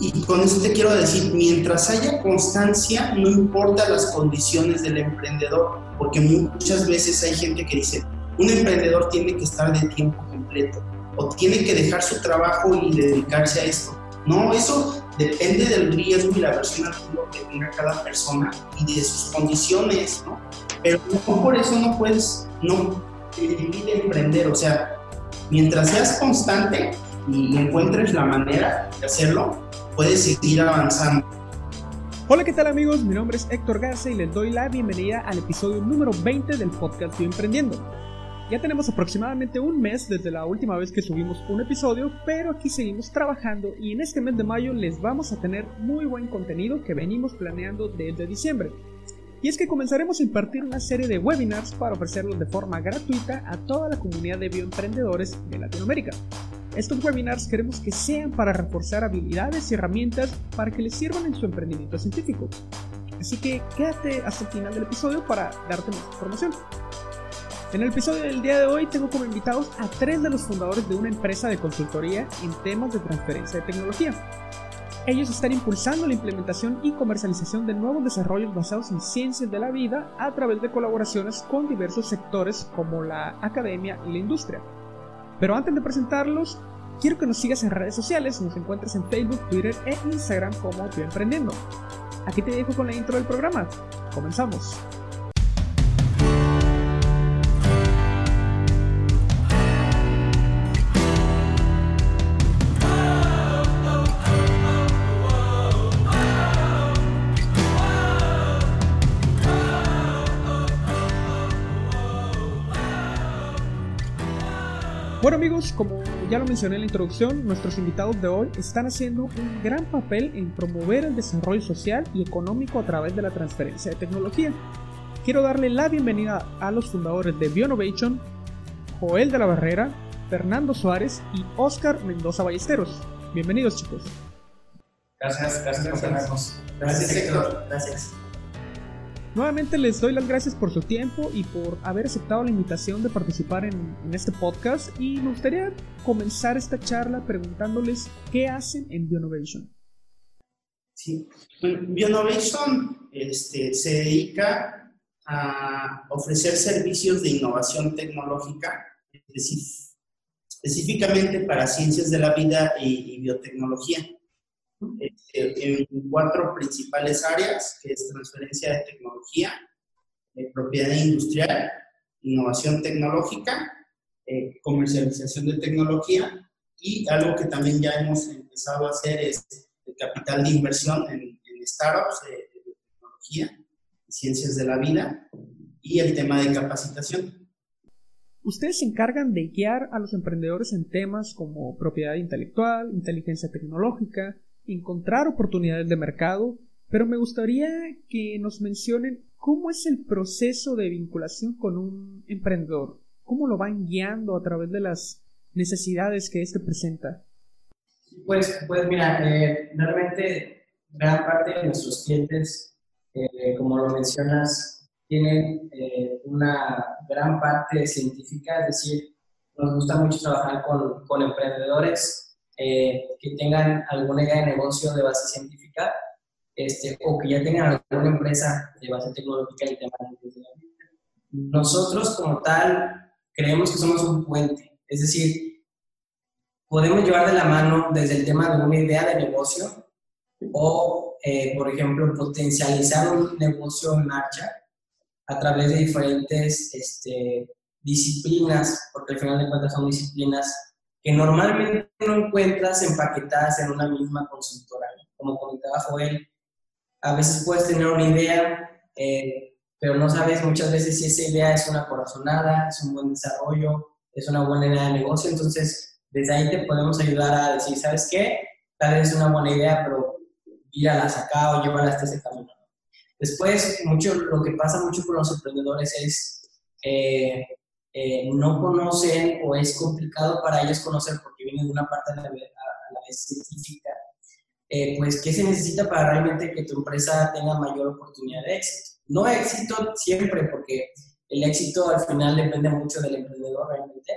Y con eso te quiero decir, mientras haya constancia, no importa las condiciones del emprendedor, porque muchas veces hay gente que dice, un emprendedor tiene que estar de tiempo completo o tiene que dejar su trabajo y dedicarse a esto. No, eso depende del riesgo y la versión al que tenga cada persona y de sus condiciones, ¿no? Pero no por eso no puedes, no te emprender, o sea, mientras seas constante y encuentres la manera de hacerlo, puedes seguir avanzando. Hola, ¿qué tal amigos? Mi nombre es Héctor Garza y les doy la bienvenida al episodio número 20 del podcast Yo Emprendiendo. Ya tenemos aproximadamente un mes desde la última vez que subimos un episodio, pero aquí seguimos trabajando y en este mes de mayo les vamos a tener muy buen contenido que venimos planeando desde diciembre. Y es que comenzaremos a impartir una serie de webinars para ofrecerlos de forma gratuita a toda la comunidad de bioemprendedores de Latinoamérica. Estos webinars queremos que sean para reforzar habilidades y herramientas para que les sirvan en su emprendimiento científico. Así que quédate hasta el final del episodio para darte más información. En el episodio del día de hoy tengo como invitados a tres de los fundadores de una empresa de consultoría en temas de transferencia de tecnología. Ellos están impulsando la implementación y comercialización de nuevos desarrollos basados en ciencias de la vida a través de colaboraciones con diversos sectores como la academia y la industria. Pero antes de presentarlos, quiero que nos sigas en redes sociales, nos encuentres en Facebook, Twitter e Instagram como Estoy Emprendiendo. Aquí te dejo con la intro del programa. Comenzamos. Bueno amigos, como ya lo mencioné en la introducción, nuestros invitados de hoy están haciendo un gran papel en promover el desarrollo social y económico a través de la transferencia de tecnología. Quiero darle la bienvenida a los fundadores de Bionovation, Joel de la Barrera, Fernando Suárez y Oscar Mendoza Ballesteros. Bienvenidos chicos. Gracias, gracias, gracias. por tenernos. Gracias, Héctor. Gracias. Nuevamente les doy las gracias por su tiempo y por haber aceptado la invitación de participar en, este podcast y me gustaría comenzar esta charla preguntándoles qué hacen en Bionovation. Sí, bueno, Bionovation este, se dedica a ofrecer servicios de innovación tecnológica, específicamente para ciencias de la vida y biotecnología. Este, en cuatro principales áreas, que es transferencia de tecnología, eh, propiedad industrial, innovación tecnológica, eh, comercialización de tecnología y algo que también ya hemos empezado a hacer es el capital de inversión en, startups de, de tecnología, ciencias de la vida y el tema de capacitación. Ustedes se encargan de guiar a los emprendedores en temas como propiedad intelectual, inteligencia tecnológica, encontrar oportunidades de mercado, pero me gustaría que nos mencionen cómo es el proceso de vinculación con un emprendedor, cómo lo van guiando a través de las necesidades que éste presenta. Pues, pues mira, eh, realmente gran parte de nuestros clientes, eh, como lo mencionas, tienen eh, una gran parte científica, es decir, nos gusta mucho trabajar con, con emprendedores eh, que tengan alguna idea de negocio de base científica este, o que ya tengan alguna empresa de base tecnológica y temas Nosotros como tal creemos que somos un puente, es decir, podemos llevar de la mano desde el tema de una idea de negocio o, eh, por ejemplo, potencializar un negocio en marcha a través de diferentes este, disciplinas, porque al final de cuentas son disciplinas normalmente no encuentras empaquetadas en una misma consultora. Como comentaba Joel, a veces puedes tener una idea, eh, pero no sabes muchas veces si esa idea es una corazonada, es un buen desarrollo, es una buena idea de negocio. Entonces, desde ahí te podemos ayudar a decir, ¿sabes qué? Tal vez es una buena idea, pero las acá o llévala hasta ese camino. Después, mucho, lo que pasa mucho con los emprendedores es eh, eh, no conocen o es complicado para ellos conocer porque vienen de una parte a la, vez científica, eh, pues qué se necesita para realmente que tu empresa tenga mayor oportunidad de éxito. No éxito siempre porque el éxito al final depende mucho del emprendedor realmente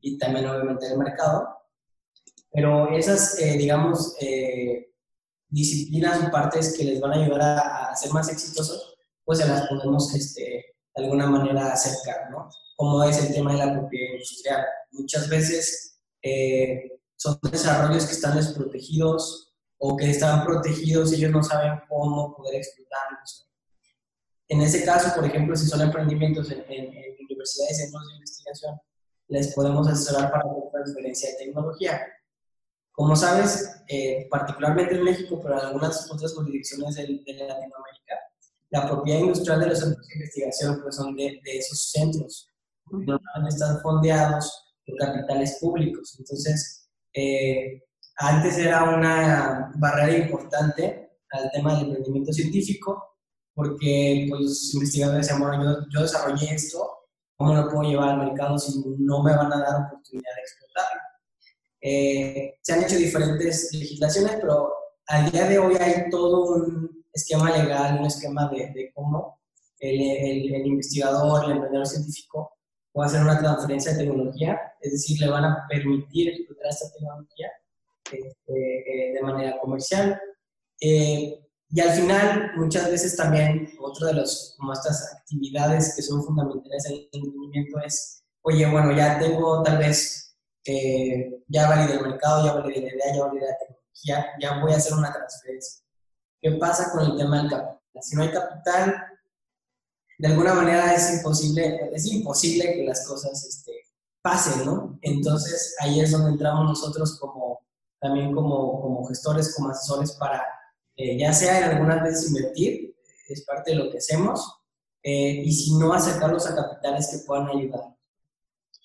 y también obviamente del mercado, pero esas, eh, digamos, disciplinas o partes que les van a ayudar a, a ser más exitosos, pues se las podemos este, de alguna manera acercar, ¿no? Como es el tema de la propiedad industrial. Muchas veces eh, son desarrollos que están desprotegidos o que están protegidos y ellos no saben cómo poder explotarlos. En ese caso, por ejemplo, si son emprendimientos en, universidades y centros de investigación, les podemos asesorar para la transferencia de tecnología. Como sabes, eh, particularmente en México, pero en algunas otras jurisdicciones de, de Latinoamérica, la propiedad industrial de los centros de investigación pues son de, esos centros. Normalmente están fondeados por capitales públicos. Entonces, eh, antes era una barrera importante al tema del emprendimiento científico, porque pues, los investigadores decían, bueno, yo, yo desarrollé esto, ¿cómo lo puedo llevar al mercado si no me van a dar oportunidad de explotarlo? Eh, se han hecho diferentes legislaciones, pero al día de hoy hay todo un esquema legal, un esquema de, de cómo el, el, investigador, el emprendedor científico puede hacer una transferencia de tecnología, es decir, le van a permitir explotar esta tecnología este, eh, de manera comercial. Eh, y al final, muchas veces también, otro de los, como estas actividades que son fundamentales en el emprendimiento es, oye, bueno, ya tengo tal vez, eh, ya validé el mercado, ya validé la idea, ya validé la tecnología, ya voy a hacer una transferencia ¿Qué pasa con el tema del capital? Si no hay capital, de alguna manera es imposible, es imposible que las cosas este, pasen, ¿no? Entonces ahí es donde entramos nosotros como, también como, como gestores, como asesores para, eh, ya sea en algunas veces invertir, es parte de lo que hacemos, eh, y si no, acercarlos a capitales que puedan ayudar.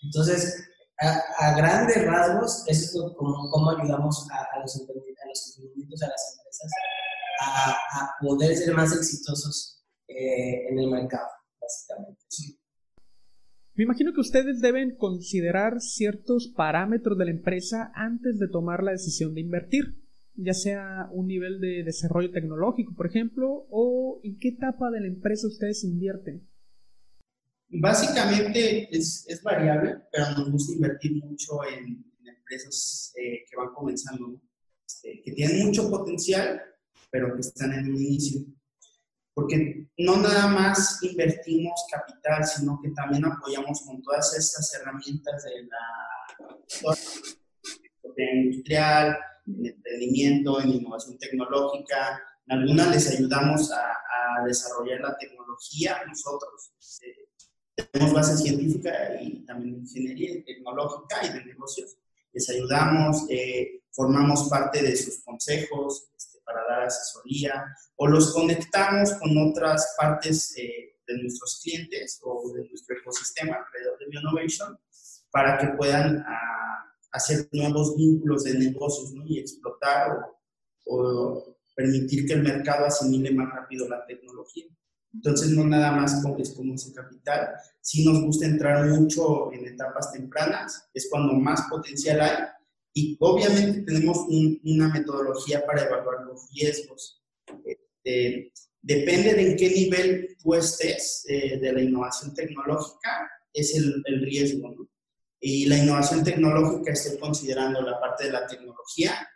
Entonces, a, grandes rasgos, eso es como, cómo ayudamos a, a los emprendimientos, a las empresas a, poder ser más exitosos eh, en el mercado, básicamente. Me imagino que ustedes deben considerar ciertos parámetros de la empresa antes de tomar la decisión de invertir, ya sea un nivel de desarrollo tecnológico, por ejemplo, o en qué etapa de la empresa ustedes invierten. Básicamente es, es variable, pero nos gusta invertir mucho en, empresas eh, que van comenzando, este, que tienen mucho potencial pero que están en un inicio. Porque no nada más invertimos capital, sino que también apoyamos con todas estas herramientas de la industrial, en emprendimiento, en innovación tecnológica. En algunas les ayudamos a, desarrollar la tecnología nosotros. Eh, tenemos base científica y también ingeniería tecnológica y de negocios. Les ayudamos, eh, formamos parte de sus consejos, para dar asesoría o los conectamos con otras partes eh, de nuestros clientes o de nuestro ecosistema alrededor de Bionovation para que puedan ah, hacer nuevos vínculos de negocios y explotar o, permitir que el mercado asimile más rápido la tecnología. Entonces, no nada más es como ese capital. Si nos gusta entrar mucho en etapas tempranas, es cuando más potencial hay y obviamente tenemos una metodología para evaluar los riesgos. Este, depende de en qué nivel tú estés eh, de la innovación tecnológica, es el, riesgo. Y la innovación tecnológica estoy considerando la parte de la tecnología,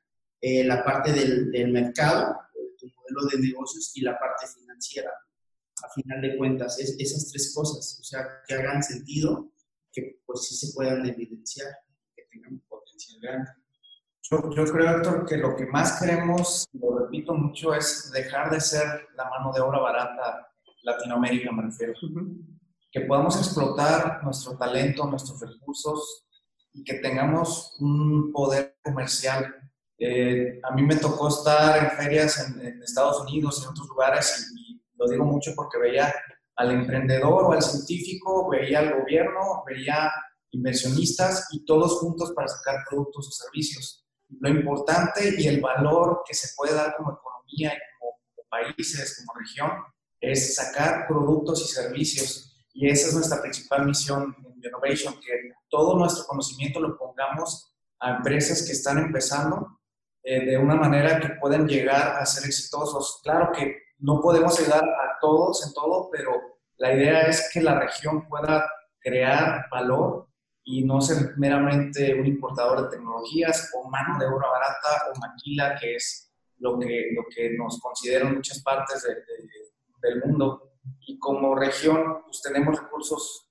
eh, la parte del, mercado, tu modelo de negocios y la parte financiera. A final de cuentas, es, esas tres cosas, o sea, que hagan sentido, que pues sí se puedan evidenciar, que tengan yo, yo, creo, Héctor, que lo que más queremos, lo repito mucho, es dejar de ser la mano de obra barata Latinoamérica, me refiero. Que podamos explotar nuestro talento, nuestros recursos y que tengamos un poder comercial. Eh, a mí me tocó estar en ferias en, Estados Unidos, en otros lugares, y, y lo digo mucho porque veía al emprendedor o al científico, veía al gobierno, veía inversionistas y todos juntos para sacar productos o servicios. Lo importante y el valor que se puede dar como economía y como, países, como región, es sacar productos y servicios. Y esa es nuestra principal misión en Innovation, que todo nuestro conocimiento lo pongamos a empresas que están empezando eh, de una manera que puedan llegar a ser exitosos. Claro que no podemos ayudar a todos en todo, pero la idea es que la región pueda crear valor y no ser meramente un importador de tecnologías o mano de obra barata o maquila que es lo que, lo que nos consideran muchas partes del mundo. Y como región, pues tenemos recursos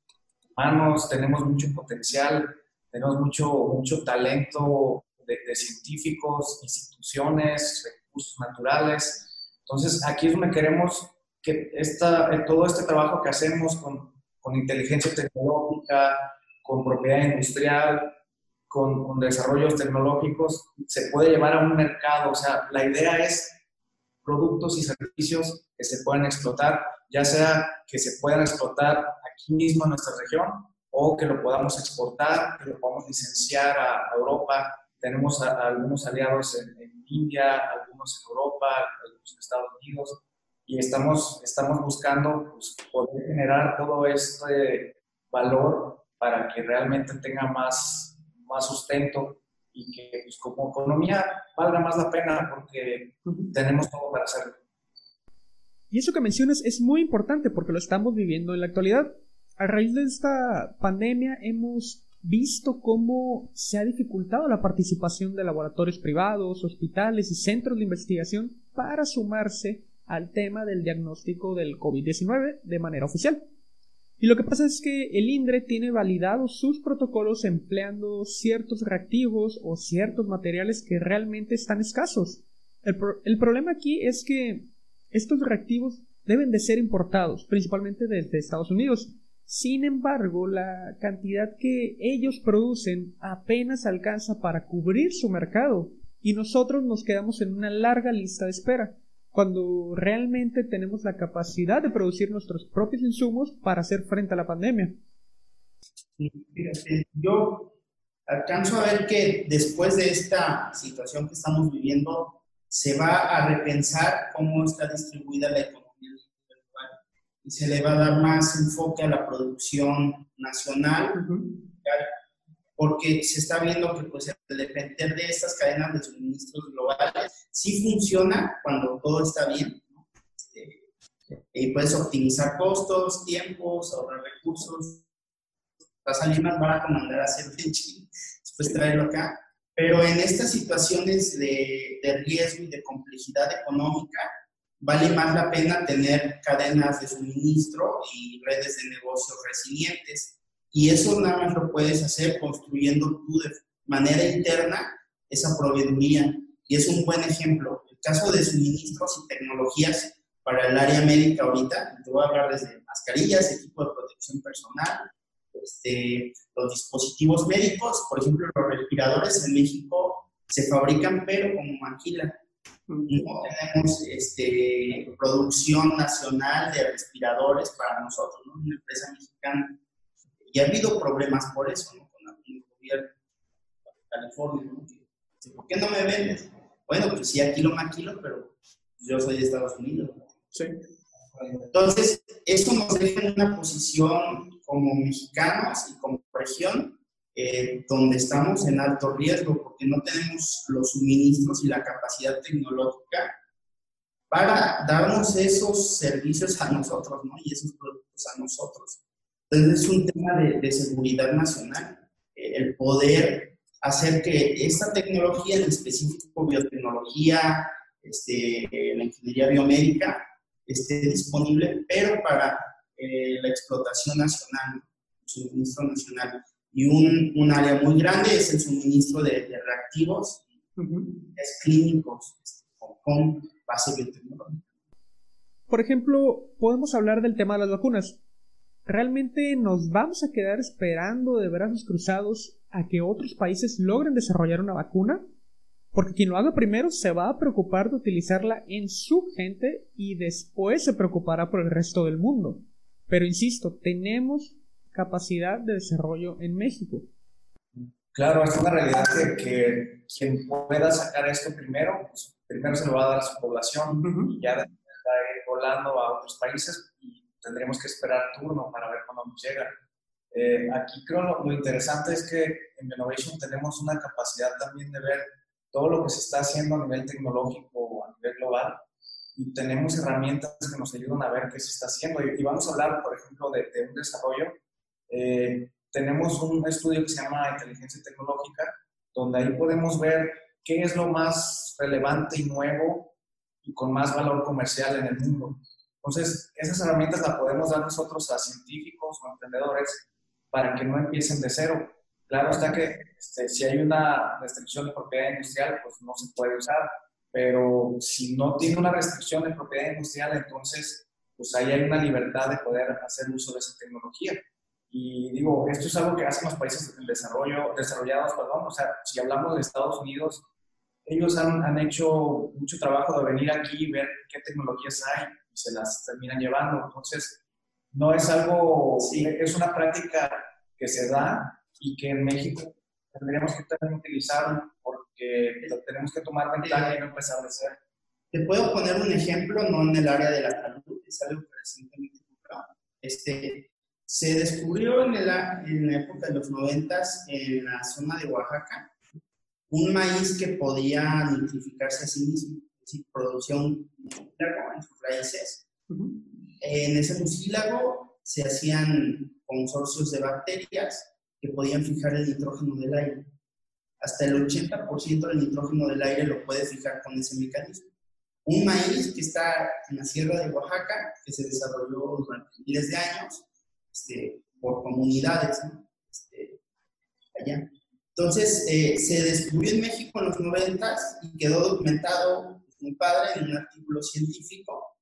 humanos, tenemos mucho potencial, tenemos mucho, mucho talento de, de científicos, instituciones, recursos naturales. Entonces, aquí es donde queremos que esta, todo este trabajo que hacemos con, con inteligencia tecnológica, con propiedad industrial, con, con, desarrollos tecnológicos, se puede llevar a un mercado. O sea, la idea es productos y servicios que se puedan explotar, ya sea que se puedan explotar aquí mismo en nuestra región o que lo podamos exportar, que lo podamos licenciar a, Europa. Tenemos algunos aliados en, en, India, algunos en Europa, algunos en Estados Unidos, y estamos, estamos buscando pues, poder generar todo este valor para que realmente tenga más, más sustento y que pues, como economía valga más la pena porque tenemos todo para hacerlo. Y eso que mencionas es muy importante porque lo estamos viviendo en la actualidad. A raíz de esta pandemia hemos visto cómo se ha dificultado la participación de laboratorios privados, hospitales y centros de investigación para sumarse al tema del diagnóstico del COVID-19 de manera oficial. Y lo que pasa es que el INDRE tiene validados sus protocolos empleando ciertos reactivos o ciertos materiales que realmente están escasos. El, problema aquí es que estos reactivos deben de ser importados, principalmente desde Estados Unidos. Sin embargo, la cantidad que ellos producen apenas alcanza para cubrir su mercado y nosotros nos quedamos en una larga lista de espera cuando realmente tenemos la capacidad de producir nuestros propios insumos para hacer frente a la pandemia. Yo alcanzo a ver que después de esta situación que estamos viviendo, se va a repensar cómo está distribuida la economía global y se le va a dar más enfoque a la producción nacional, porque se está viendo que pues, el depender de estas cadenas de suministros globales sí funciona cuando todo está bien. Este, y puedes optimizar costos, tiempos, ahorrar recursos. Va a más barato mandar a hacer en Chile, después traerlo acá. Pero en estas situaciones de, de riesgo y de complejidad económica, vale más la pena tener cadenas de suministro y redes de negocios resilientes y eso nada más lo puedes hacer construyendo tú de manera interna esa proveeduría. Y es un buen ejemplo. El caso de suministros y tecnologías para el área médica ahorita, te voy a hablar desde mascarillas, equipo de protección personal, este, los dispositivos médicos, por ejemplo, los respiradores en México se fabrican pero como maquila. No tenemos este, producción nacional de respiradores para nosotros, ¿no? una empresa mexicana. Y ha habido problemas por eso, ¿no? Con el gobierno de California, ¿no? ¿Por qué no me vendes? Bueno, pues sí, aquí lo maquilo, pero yo soy de Estados Unidos. Sí. Entonces, eso nos deja en una posición como mexicanos y como región eh, donde estamos en alto riesgo porque no tenemos los suministros y la capacidad tecnológica para darnos esos servicios a nosotros ¿no? y esos productos a nosotros. Entonces es un tema de, seguridad nacional, eh, el poder hacer que esta tecnología, en específico biotecnología, este, la ingeniería biomédica, esté disponible, pero para eh, la explotación nacional, el suministro nacional. Y un, un, área muy grande es el suministro de, reactivos, es clínicos, este, con base biotecnológica. Por ejemplo, podemos hablar del tema de las vacunas. ¿Realmente nos vamos a quedar esperando de brazos cruzados a que otros países logren desarrollar una vacuna? Porque quien lo haga primero se va a preocupar de utilizarla en su gente y después se preocupará por el resto del mundo. Pero insisto, tenemos capacidad de desarrollo en México. Claro, es una realidad que, quien pueda sacar esto primero, pues primero se lo va a dar a su población y ya está volando a otros países y tendríamos que esperar turno para ver cuándo nos llega. Eh, aquí creo lo, lo, interesante es que en Innovation tenemos una capacidad también de ver todo lo que se está haciendo a nivel tecnológico, a nivel global, y tenemos herramientas que nos ayudan a ver qué se está haciendo. Y, vamos a hablar, por ejemplo, de, de un desarrollo. Eh, tenemos un estudio que se llama Inteligencia Tecnológica, donde ahí podemos ver qué es lo más relevante y nuevo y con más valor comercial en el mundo. Entonces, esas herramientas las podemos dar nosotros a científicos o emprendedores para que no empiecen de cero. Claro está que este, si hay una restricción de propiedad industrial, pues no se puede usar, pero si no tiene una restricción de propiedad industrial, entonces pues ahí hay una libertad de poder hacer uso de esa tecnología. Y digo, esto es algo que hacen los países en desarrollo, desarrollados, perdón, o sea, si hablamos de Estados Unidos, ellos han, han hecho mucho trabajo de venir aquí y ver qué tecnologías hay y se las terminan llevando. Entonces, no es algo, sí. es una práctica que se da y que en México tendríamos que también utilizar porque tenemos que tomar ventaja y no empezar de ser. Te puedo poner un ejemplo, no en el área de la salud, es algo que recientemente este, se descubrió en, en la época de los noventas en la zona de Oaxaca un maíz que podía nitrificarse a sí mismo, decir, producía un mucílago en sus raíces. En ese mucílago se hacían consorcios de bacterias que podían fijar el nitrógeno del aire. Hasta el 80% del nitrógeno del aire lo puede fijar con ese mecanismo. Un maíz que está en la sierra de Oaxaca, que se desarrolló durante miles de años este, por comunidades este, allá. Entonces, eh, se descubrió en México en los 90 y quedó documentado muy padre en un artículo científico.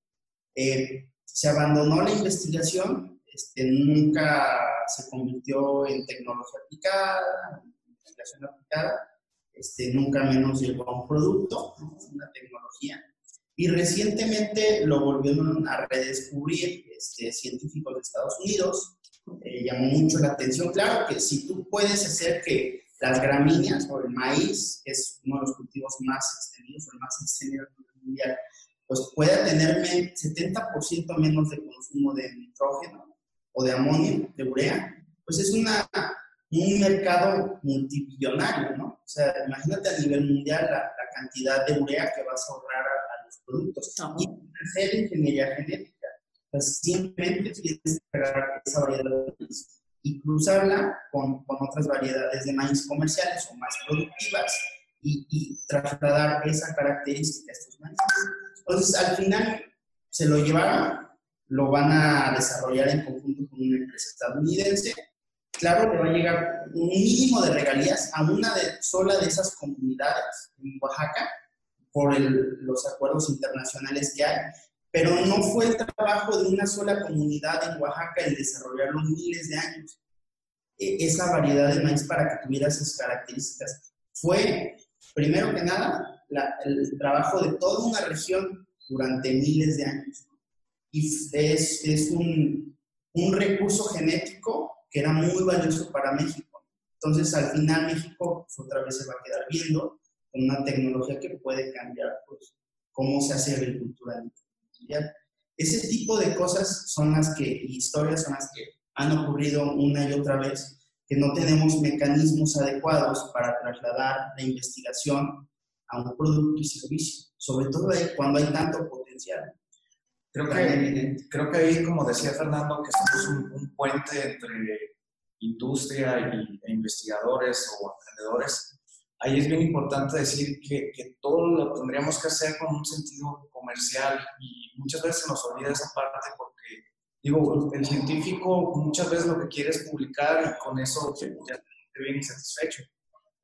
Eh, se abandonó la investigación, este, nunca se convirtió en tecnología aplicada, investigación aplicada, este, nunca menos llegó a un producto, una tecnología. Y recientemente lo volvieron a redescubrir este, científicos de Estados Unidos. Eh, llamó mucho la atención. Claro que si tú puedes hacer que las gramíneas o el maíz, que es uno de los cultivos más extendidos o el más extendido mundial, pues pueda tener 70% menos de consumo de nitrógeno o de amonio, de urea, pues es una, un mercado multibillonario, ¿no? O sea, imagínate a nivel mundial la, cantidad de urea que vas a ahorrar a, los productos. Y hacer ingeniería genética, pues simplemente tienes que crear esa variedad de y cruzarla con, con, otras variedades de maíz comerciales o más productivas y, y trasladar esa característica a estos maíces. Entonces, al final se lo llevaron, lo van a desarrollar en conjunto con una empresa estadounidense. Claro, le va a llegar un mínimo de regalías a una de, sola de esas comunidades en Oaxaca por el, los acuerdos internacionales que hay, pero no fue el trabajo de una sola comunidad en Oaxaca el desarrollarlo miles de años. E, esa variedad de maíz para que tuviera esas características. Fue, primero que nada, el trabajo de toda una región durante miles de años. Y es, es un, un, recurso genético que era muy valioso para México. Entonces, al final, México pues, otra vez se va a quedar viendo con una tecnología que puede cambiar pues, cómo se hace agricultura mundial. Ese tipo de cosas son las que, historias son las que han ocurrido una y otra vez, que no tenemos mecanismos adecuados para trasladar la investigación a un producto y servicio, sobre todo cuando hay tanto potencial. Creo que, creo que ahí, como decía Fernando, que somos un, puente entre industria y, e investigadores o emprendedores. Ahí es bien importante decir que, que, todo lo tendríamos que hacer con un sentido comercial y muchas veces se nos olvida esa parte porque, digo, el científico muchas veces lo que quiere es publicar y con eso ya te viene satisfecho.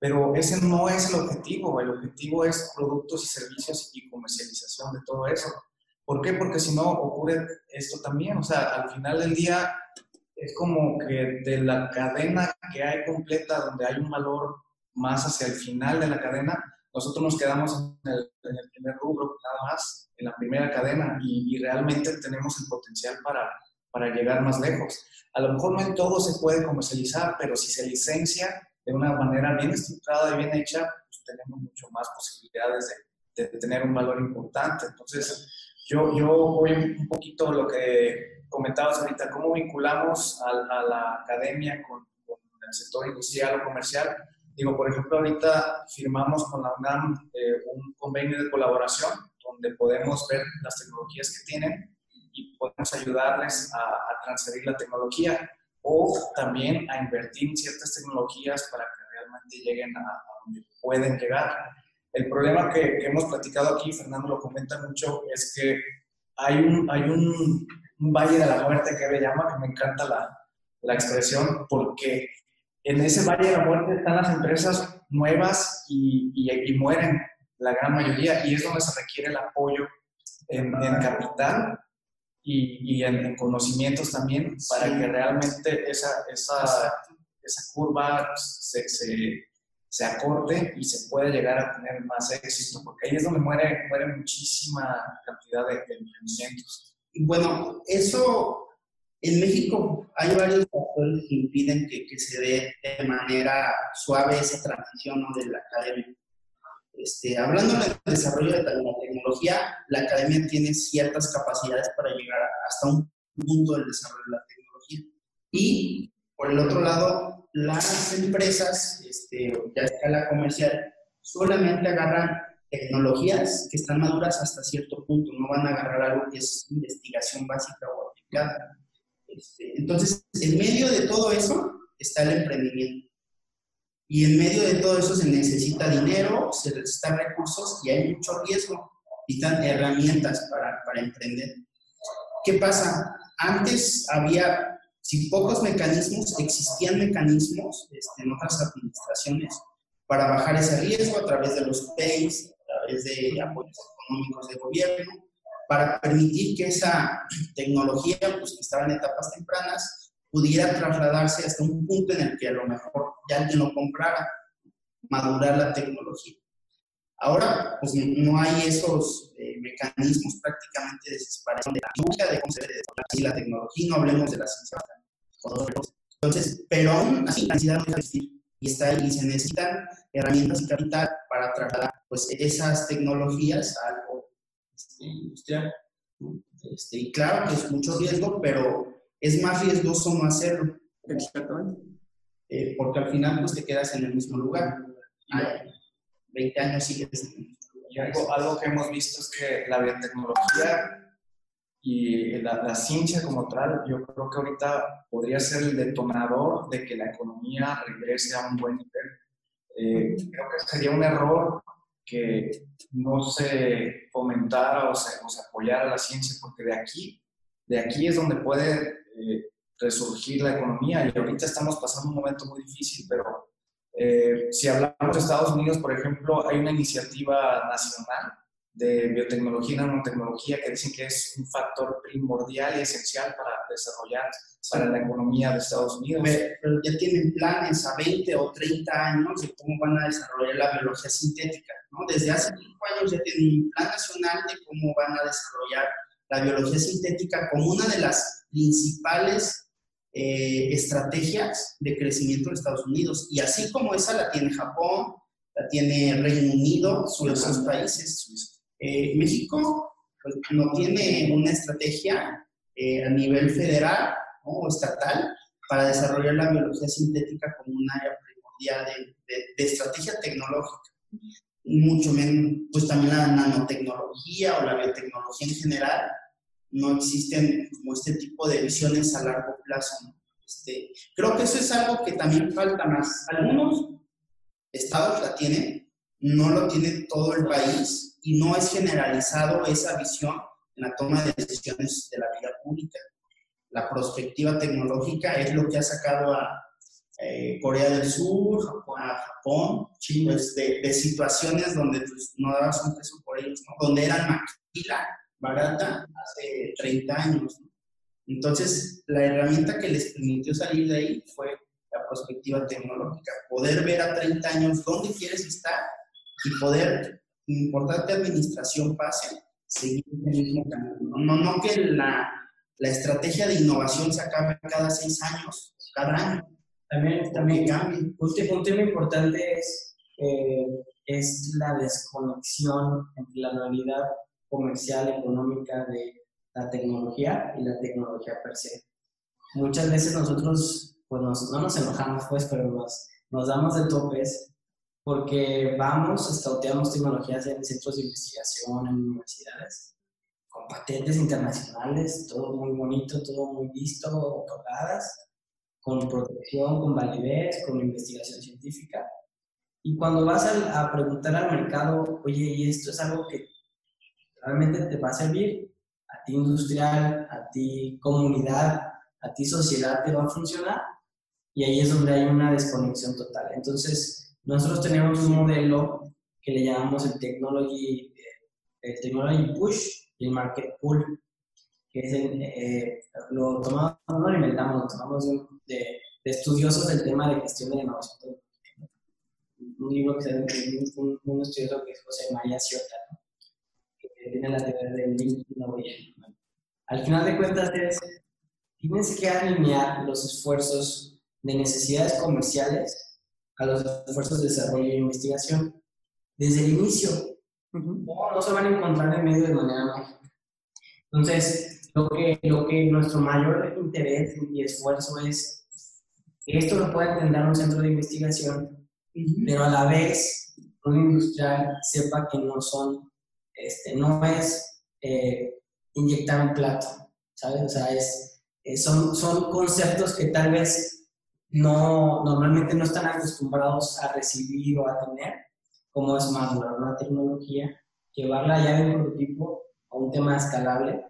Pero ese no es el objetivo, el objetivo es productos y servicios y comercialización de todo eso. ¿Por qué? Porque si no ocurre esto también, o sea, al final del día es como que de la cadena que hay completa, donde hay un valor más hacia el final de la cadena, nosotros nos quedamos en el, primer rubro nada más, en la primera cadena, y, y, realmente tenemos el potencial para, para llegar más lejos. A lo mejor no en todo se puede comercializar, pero si se licencia, de una manera bien estructurada y bien hecha, pues tenemos mucho más posibilidades de, de, tener un valor importante. Entonces, yo, yo voy un poquito lo que comentabas ahorita, cómo vinculamos a, a la academia con, con, el sector industrial o comercial. Digo, por ejemplo, ahorita firmamos con la UNAM eh, un convenio de colaboración donde podemos ver las tecnologías que tienen y podemos ayudarles a, a transferir la tecnología o también a invertir en ciertas tecnologías para que realmente lleguen a, donde pueden llegar. El problema que, hemos platicado aquí, Fernando lo comenta mucho, es que hay un, hay un, valle de la muerte que me llama, que me encanta la, la expresión, porque en ese valle de la muerte están las empresas nuevas y, y, mueren la gran mayoría, y es donde se requiere el apoyo en, en capital y, y en, conocimientos también para que realmente esa, esa, esa curva se, se, se, acorte y se pueda llegar a tener más éxito, porque ahí es donde muere, muere muchísima cantidad de, de emprendimientos. Y bueno, eso en México hay varios factores que impiden que, que, se dé de manera suave esa transición ¿no? de la academia. Este, hablando del desarrollo de la tecnología, la academia tiene ciertas capacidades para llegar hasta un punto del desarrollo de la tecnología. Y por el otro lado, las empresas, este, ya escala comercial, solamente agarran tecnologías que están maduras hasta cierto punto, no van a agarrar algo que es investigación básica o aplicada. Este, entonces, en medio de todo eso está el emprendimiento. Y en medio de todo eso se necesita dinero, se necesitan recursos y hay mucho riesgo. Necesitan herramientas para, para emprender. ¿Qué pasa? Antes había, si pocos mecanismos, existían mecanismos este, en otras administraciones para bajar ese riesgo a través de los PAYs, a través de apoyos económicos de gobierno, para permitir que esa tecnología, pues que estaba en etapas tempranas, pudiera trasladarse hasta un punto en el que a lo mejor ya alguien lo comprara, madurar la tecnología. Ahora, pues no hay esos eh, mecanismos prácticamente de separación de la industria, de cómo se debe la tecnología, no hablemos de la ciencia. Entonces, pero aún así la necesidad no existir y está ahí, y se necesitan herramientas y capital para trasladar pues, esas tecnologías a algo industrial. Este, y claro que es mucho riesgo, pero es más riesgoso no hacerlo. Exactamente. Eh, porque al final pues te quedas en el mismo lugar. 20 años sigues en el mismo lugar. Y algo, algo que hemos visto es que la biotecnología y la, la, ciencia como tal, yo creo que ahorita podría ser el detonador de que la economía regrese a un buen nivel. Eh, creo que sería un error que no se fomentara o se, apoyara la ciencia, porque de aquí, de aquí es donde puede eh, resurgir la economía. Y ahorita estamos pasando un momento muy difícil, pero eh, si hablamos de Estados Unidos, por ejemplo, hay una iniciativa nacional de biotecnología y nanotecnología que dicen que es un factor primordial y esencial para desarrollar para la economía de Estados Unidos. Pero ya tienen planes a 20 o 30 años de cómo van a desarrollar la biología sintética. ¿no? Desde hace 5 años ya tienen un plan nacional de cómo van a desarrollar la biología sintética como una de las principales eh, estrategias de crecimiento de Estados Unidos. Y así como esa la tiene Japón, la tiene Reino Unido y otros países. Eh, México pues, no tiene una estrategia eh, a nivel federal o estatal para desarrollar la biología sintética como un área primordial de, estrategia tecnológica. Mucho menos, pues también la nanotecnología o la biotecnología en general, no existen como este tipo de visiones a largo plazo. Este, creo que eso es algo que también falta más. Algunos estados la tienen, no lo tiene todo el país y no es generalizado esa visión en la toma de decisiones de la vida pública. La perspectiva tecnológica es lo que ha sacado a eh, Corea del Sur, a Japón, pues, de, situaciones donde pues, no dabas un peso por ellos, donde eran maquila barata hace 30 años. Entonces, la herramienta que les permitió salir de ahí fue la perspectiva tecnológica, poder ver a 30 años dónde quieres estar y poder importante administración pase, seguir el mismo camino. No, no, que la, la, estrategia de innovación se acabe cada seis años, cada año. También, también cambia. Un, tema importante es, eh, es la desconexión entre la realidad comercial, económica de la tecnología y la tecnología per se. Muchas veces nosotros, pues no nos enojamos, pues, pero nos, nos damos de topes porque vamos, estauteamos tecnologías en centros de investigación, en universidades, con patentes internacionales, todo muy bonito, todo muy visto, otorgadas, con protección, con validez, con investigación científica. Y cuando vas a, a preguntar al mercado, oye, ¿y esto es algo que realmente te va a servir? A ti industrial, a ti comunidad, a ti sociedad te va a funcionar. Y ahí es donde hay una desconexión total. Entonces, nosotros tenemos un modelo que le llamamos el Technology, el technology Push y el Market Pull, que es el, eh, lo tomamos, no lo inventamos, lo tomamos de, de, estudiosos del tema de gestión de la innovación un libro que un, un, estudioso que es José María Ciota, que tiene la teoría del Link Innovation. Al final de cuentas es, tienes que alinear los esfuerzos de necesidades comerciales a los esfuerzos de desarrollo e investigación desde el inicio. no, se van a encontrar en medio de manera mágica. Entonces, lo que, lo que nuestro mayor interés y esfuerzo es que esto lo pueda entender un centro de investigación, pero a la vez un industrial sepa que no son, este, no es eh, inyectar un plato, ¿sabes? O sea, es, eh, son, son conceptos que tal vez no, normalmente no están acostumbrados a recibir o a tener, como es madurar una tecnología, llevarla ya de un prototipo a un tema escalable,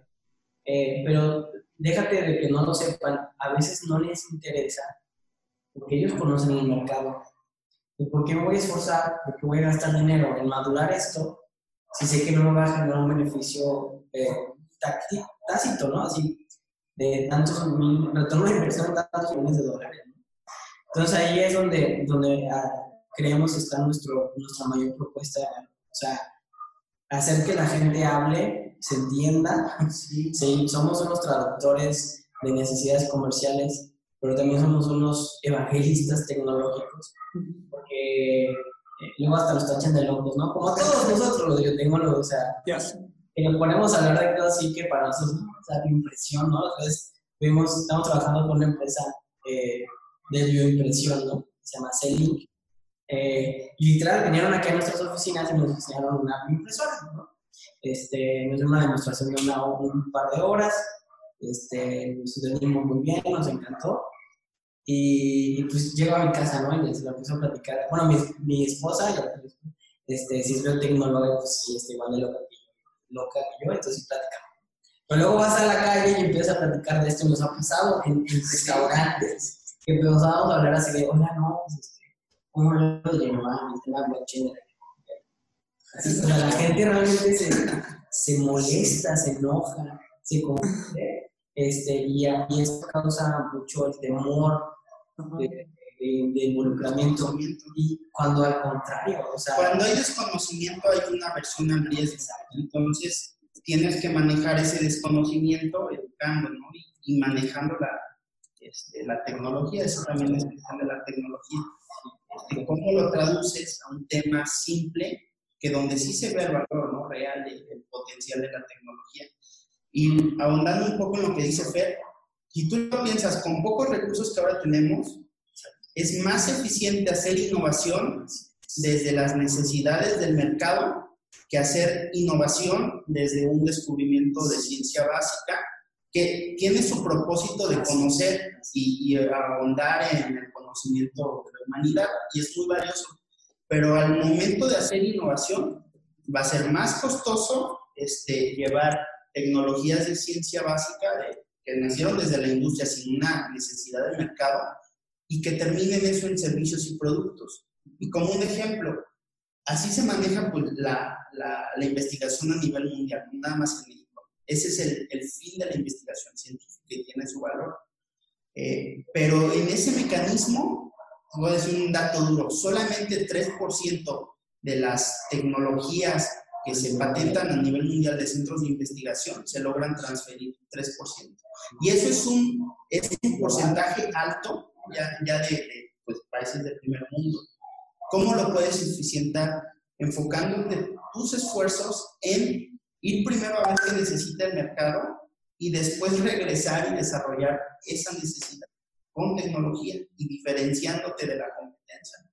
eh, pero déjate de que no lo sepan, a veces no les interesa, porque ellos conocen el mercado. ¿Y por qué me voy a esforzar? ¿Por qué voy a gastar dinero en madurar esto si sé que no me va a generar un beneficio eh, tácito, ¿no? Así, de tantos, retorno de inversión de tantos millones de dólares. Entonces ahí es donde, donde ah, creemos que está nuestro, nuestra mayor propuesta. O sea, hacer que la gente hable, se entienda. Sí, somos unos traductores de necesidades comerciales, pero también somos unos evangelistas tecnológicos, porque eh, luego hasta nos tachan de locos, ¿no? Como todos nosotros los biotecnólogos, o sea, que nos ponemos a hablar de cosas así que para nosotros, sea, impresión, ¿no? Entonces, vimos, estamos trabajando con una empresa eh, de bioimpresión, ¿no? Se llama Celink, eh, y literal, vinieron aquí a nuestras oficinas y nos enseñaron una impresora, ¿no? Este, nos dio una demostración de una, un par de horas, este, nos entendimos muy bien, nos encantó. Y, pues llego a mi casa, ¿no? Y se lo empezó a platicar. Bueno, mi, mi esposa, este, si es biotecnóloga, pues sí, está igual de loca que loca que yo entonces platicamos. Pero luego vas a la calle y empiezas a platicar de esto y nos ha pasado en, en restaurantes, que empezábamos a hablar así de, hola, no, pues este, ¿cómo lo de llamar el tema blockchain de la la gente realmente se, se molesta, se enoja, se confunde, este, y, y esto causa mucho el temor de, de, involucramiento. Y cuando al contrario, o sea... Cuando hay desconocimiento hay una persona en riesgo. Entonces tienes que manejar ese desconocimiento educando, ¿no? Y, y manejando la, este, la tecnología, eso también es de la tecnología. Este, ¿Cómo lo traduces a un tema simple que donde sí se ve el valor ¿no? real, el, el potencial de la tecnología? Y ahondando un poco en lo que dice Fer, si tú lo piensas, con pocos recursos que ahora tenemos, es más eficiente hacer innovación desde las necesidades del mercado que hacer innovación desde un descubrimiento de ciencia básica que tiene su propósito de conocer y, y ahondar en el conocimiento de la humanidad y es muy valioso. Pero al momento de hacer innovación va a ser más costoso este, llevar tecnologías de ciencia básica de, que nacieron desde la industria sin una necesidad de mercado y que terminen eso en servicios y productos. Y como un ejemplo, así se maneja pues, la, la, la investigación a nivel mundial, nada más en. Ese es el, el fin de la investigación científica y tiene su valor. Eh, pero en ese mecanismo, voy a decir un dato duro, solamente 3% de las tecnologías que se patentan a nivel mundial de centros de investigación se logran transferir 3%. Y eso es un, es un porcentaje alto ya, ya de, de pues, países del primer mundo. ¿Cómo lo puedes eficientar? Enfocándote tus esfuerzos en ir primero a ver qué necesita el mercado y después regresar y desarrollar esa necesidad con tecnología y diferenciándote de la competencia.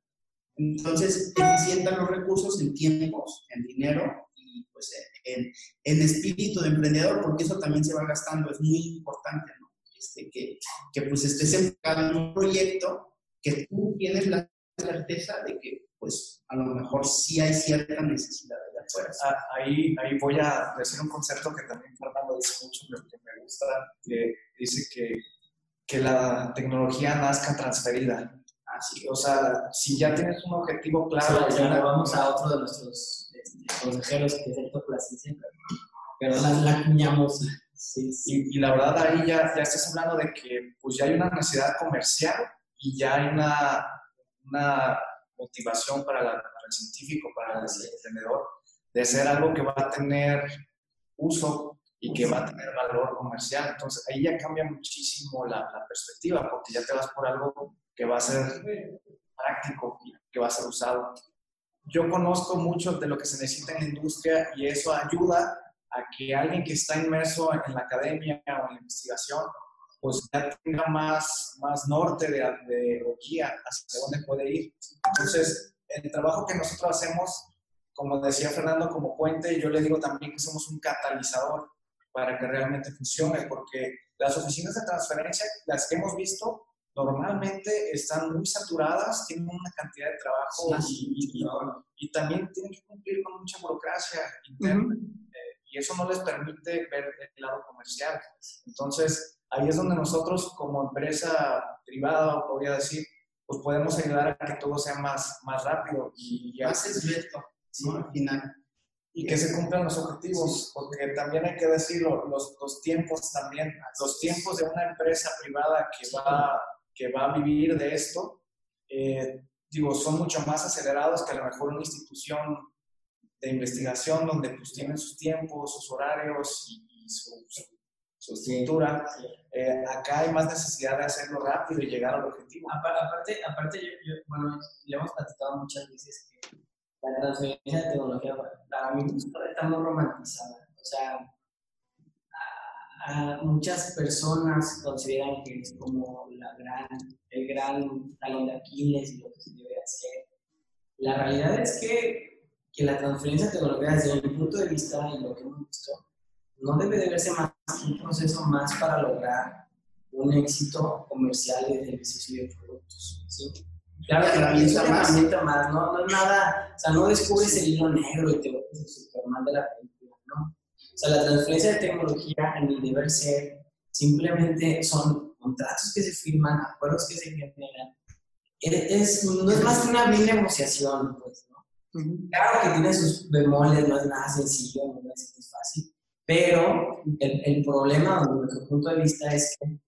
Entonces, eficientan los recursos en tiempos, en dinero y pues en, en, espíritu de emprendedor, porque eso también se va gastando, es muy importante, ¿no? Este, que, que pues estés enfocado en un proyecto que tú tienes la certeza de que pues a lo mejor sí hay cierta necesidad de afuera. Ah, ahí, ahí voy a decir un concepto que también Fernando dice mucho, que me gusta, que dice que, que la tecnología nazca transferida. Así, o sea, si ya tienes un objetivo claro... Sí, ya vamos a otro de nuestros este, consejeros, que es el Placencia, pero la, la cuñamos. Sí, Y, la verdad ahí ya, ya estás hablando de que pues ya hay una necesidad comercial y ya hay una, una motivación para, el científico, para el emprendedor, de hacer algo que va a tener uso y que va a tener valor comercial. Entonces ahí ya cambia muchísimo la, la perspectiva, porque ya te vas por algo que va a ser práctico y que va a ser usado. Yo conozco mucho de lo que se necesita en la industria y eso ayuda a que alguien que está inmerso en la academia o en la investigación pues ya tenga más, más norte de, de o guía hacia dónde puede ir. Entonces, el trabajo que nosotros hacemos, como decía Fernando, como puente, yo le digo también que somos un catalizador para que realmente funcione, porque las oficinas de transferencia, las que hemos visto, normalmente están muy saturadas, tienen una cantidad de trabajo y, y, también tienen que cumplir con mucha burocracia interna. Eh, y eso no les permite ver el lado comercial. Entonces, ahí es donde nosotros como empresa privada, podría decir, pues podemos ayudar a que todo sea más, más rápido y ya más esbelto, al final. Y que se cumplan los objetivos, porque también hay que decirlo, los, los tiempos también, los tiempos de una empresa privada que va, que va a vivir de esto, eh, digo, son mucho más acelerados que a lo mejor una institución de investigación donde pues tienen sus tiempos, sus horarios y, su su estructura. Eh, acá hay más necesidad de hacerlo rápido y llegar al objetivo. Aparte, aparte yo, bueno, le hemos platicado muchas veces que la transferencia de tecnología para mí está muy romantizada. O sea, a, muchas personas consideran que es como la gran, el gran talón de Aquiles y lo que se debe hacer. La realidad es que, que la transferencia de tecnología, desde mi punto de vista y lo que hemos visto, no debe de verse más un proceso más para lograr un éxito comercial de servicios y de productos. ¿sí? Claro que la es una herramienta más, ¿no? no es nada, o sea, no descubres el hilo negro y te vuelves el Superman de la película, ¿no? O sea, la transferencia de tecnología en el deber ser simplemente son contratos que se firman, acuerdos que se generan. Es, no es más que una bien negociación, pues, ¿no? Claro que tiene sus bemoles, no es nada sencillo, no es fácil, pero el, el problema, desde nuestro punto de vista, es que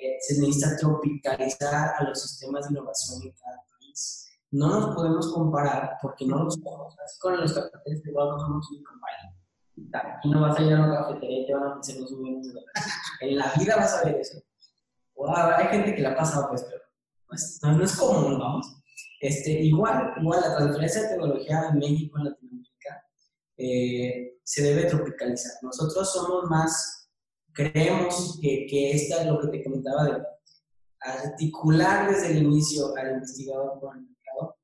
eh, se necesita tropicalizar a los sistemas de innovación en cada país. No nos podemos comparar porque no los somos. Así con los capitales privados no somos un compañía. Aquí no vas a ir a una cafetería y te van a ofrecer los millones de. En la vida vas a ver eso. hay gente que la ha pasado, pues, pero pues, no, es común, vamos. Este, igual, igual la transferencia de tecnología en México, en Latinoamérica, eh, se debe tropicalizar. Nosotros somos más, creemos que, que esta es lo que te comentaba de articular desde el inicio al investigador con el mercado,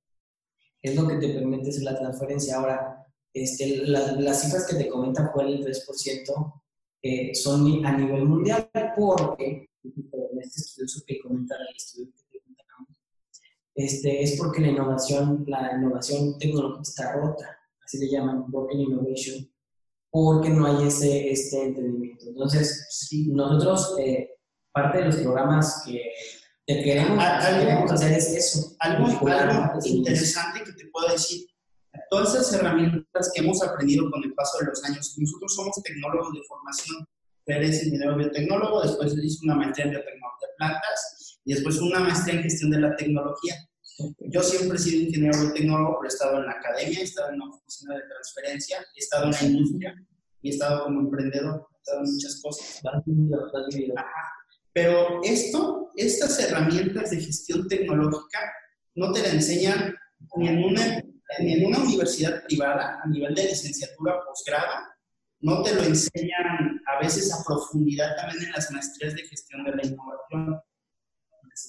es lo que te permite hacer la transferencia. Ahora, este, las cifras que te comentan, Juan, el 3%, eh, son a nivel mundial porque, en este estudio que comentan, el estudio este, es porque la innovación, la innovación tecnológica está rota, así le llaman, broken innovation, porque no hay ese, este entendimiento. Entonces, sí, nosotros, eh, parte de los programas que, queremos, hacer es eso. Algo, interesante que te puedo decir, todas esas herramientas que hemos aprendido con el paso de los años, nosotros somos tecnólogos de formación, eres ingeniero biotecnólogo, después hice una maestría en biotecnología de plantas y después una maestría en gestión de la tecnología. Yo siempre he sido ingeniero biotecnólogo, pero he estado en la academia, he estado en una oficina de transferencia, he estado en la industria y he estado como emprendedor, he estado en muchas cosas. Pero esto, estas herramientas de gestión tecnológica no te la enseñan ni en una, ni en una universidad privada a nivel de licenciatura o posgrado, no te lo enseñan a veces a profundidad también en las maestrías de gestión de la innovación